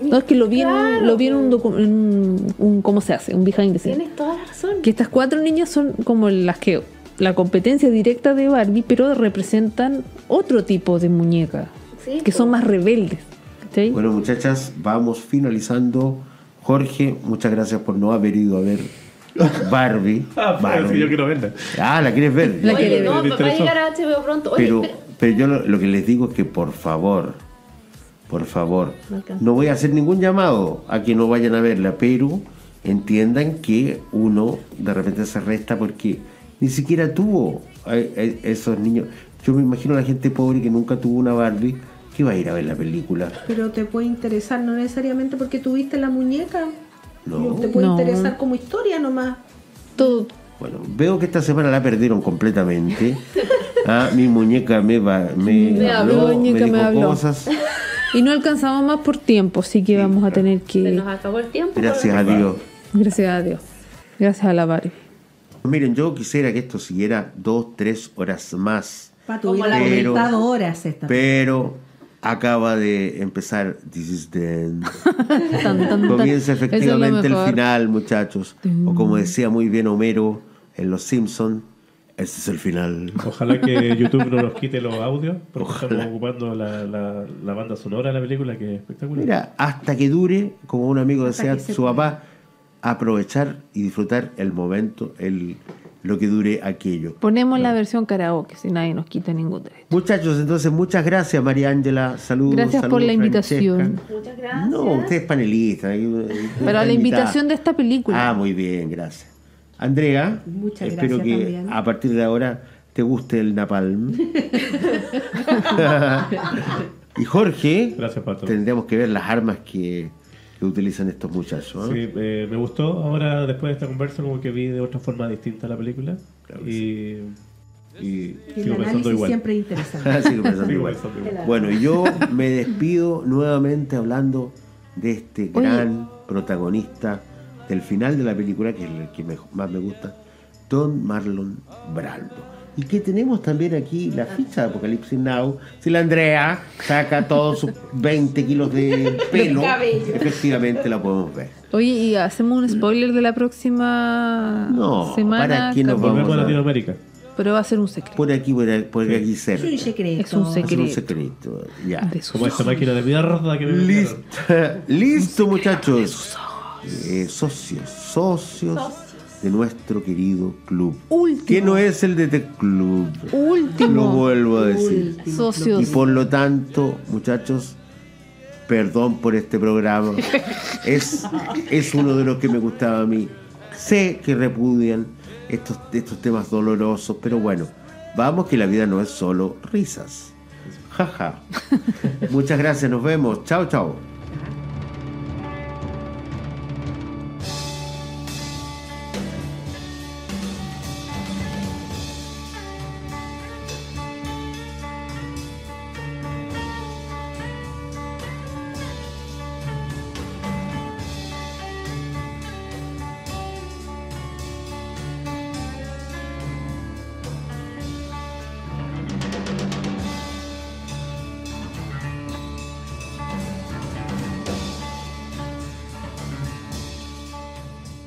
S2: No, es que lo vi en, lo vi en un, docu- en un- un- ¿Cómo se hace? Un behind the scenes.
S5: Tienes toda la razón.
S2: Que estas cuatro niñas son como las que. La competencia directa de Barbie, pero representan otro tipo de muñeca.
S5: Sí,
S2: que son más rebeldes.
S1: Bueno, muchachas, vamos finalizando. Jorge, muchas gracias por no haber ido a ver Barbie.
S3: Ah,
S1: Barbie.
S3: yo quiero verla.
S1: Ah, la quieres ver.
S2: La
S5: Oye, no, va a llegar a HBO pronto. Oye,
S1: pero. Pero yo lo, lo que les digo es que por favor, por favor,
S5: No
S1: voy a hacer ningún llamado a que no vayan a verla, pero entiendan que uno de repente se resta porque ni siquiera tuvo a- a esos niños. Yo me imagino a la gente pobre que nunca tuvo una Barbie que va a ir a ver la película.
S4: Pero te puede interesar, no necesariamente porque tuviste la muñeca.
S1: No.
S4: Te puede
S2: No.
S4: interesar como historia nomás.
S2: Todo,
S1: Bueno, veo que esta semana la perdieron completamente. Ah, mi muñeca me, va, me,
S2: Me
S1: habló,
S2: habló,
S1: me
S2: muñeca
S1: dijo
S2: me habló.
S1: cosas.
S2: Y no alcanzamos más por tiempo, así que vamos a tener
S5: Se
S2: que.
S5: nos acabó el tiempo.
S1: Gracias a
S5: pero-
S1: Dios.
S2: Gracias a Dios. Gracias a la Barbie.
S1: Miren, yo quisiera que esto siguiera dos, tres horas más,
S4: Para
S5: Como
S4: hubiera
S5: la-
S4: horas esta.
S1: pero acaba de empezar This is the End.
S2: Tan, tan, tan.
S1: Comienza efectivamente el final, muchachos. O como decía muy bien Homero en Los Simpsons, este es el final.
S3: Ojalá que YouTube no nos quite los audios, porque estamos ocupando la, la, la banda sonora de la película, que es espectacular.
S1: Mira, hasta que dure, como un amigo
S4: Hasta
S1: decía su papá, aprovechar y disfrutar el momento, el, lo que dure aquello.
S2: Ponemos la versión karaoke, si nadie nos quita ningún derecho.
S1: Muchachos, entonces muchas gracias María Ángela, saludos.
S2: Gracias por
S1: saludos,
S2: la invitación.
S1: Francesca.
S5: Muchas gracias.
S1: No, usted es panelista.
S2: Para la invitación de esta película.
S1: Ah, muy bien, gracias. Andrea,
S4: Muchas
S1: espero
S4: gracias
S1: que
S4: también.
S1: a partir de ahora te guste el napalm. y Jorge,
S3: Gracias, Pato.
S1: tendríamos que ver las armas que, que utilizan estos muchachos. ¿no?
S3: Sí, eh, me gustó. Ahora, después de esta conversa, como que vi de otra forma distinta la película.
S1: Claro
S3: y, y
S4: Y el
S3: sigo pensando igual.
S4: siempre es interesante.
S1: Sigo pensando
S3: Sigo
S1: igual.
S3: pensando igual.
S1: Bueno, y yo me despido nuevamente hablando de este
S2: Oye.
S1: gran protagonista del final de la película, que es el que me- más me gusta, Don Marlon Brando. Y que tenemos también aquí la ficha de Apocalipsis Now. Si la Andrea saca todos sus 20 kilos de pelo, efectivamente la podemos ver.
S2: Oye, ¿y hacemos un spoiler de la próxima
S1: No,
S2: semana?
S1: ¿para qué nos Vamos a-
S3: Latinoamérica.
S2: Pero va a ser un secreto.
S1: Por aquí, por aquí, por aquí
S4: Es
S1: cerca.
S4: un secreto.
S2: Es un
S1: ser un
S2: secreto.
S1: secreto. Ya.
S3: Como esta máquina de mierda que me
S1: Listo, listo muchachos. Eh, socios, socios
S4: Socios.
S1: de nuestro querido club.
S2: Último.
S1: Que no es el de The Club.
S2: Último.
S1: Lo vuelvo a decir.
S4: Último.
S2: Socios.
S1: Y por lo tanto, muchachos, perdón por este programa. Es, es uno de los que me gustaba a mí. Sé que repudian estos, estos temas dolorosos, pero bueno, vamos que la vida no es solo risas. Jaja. Muchas gracias, nos vemos. Chao, chao.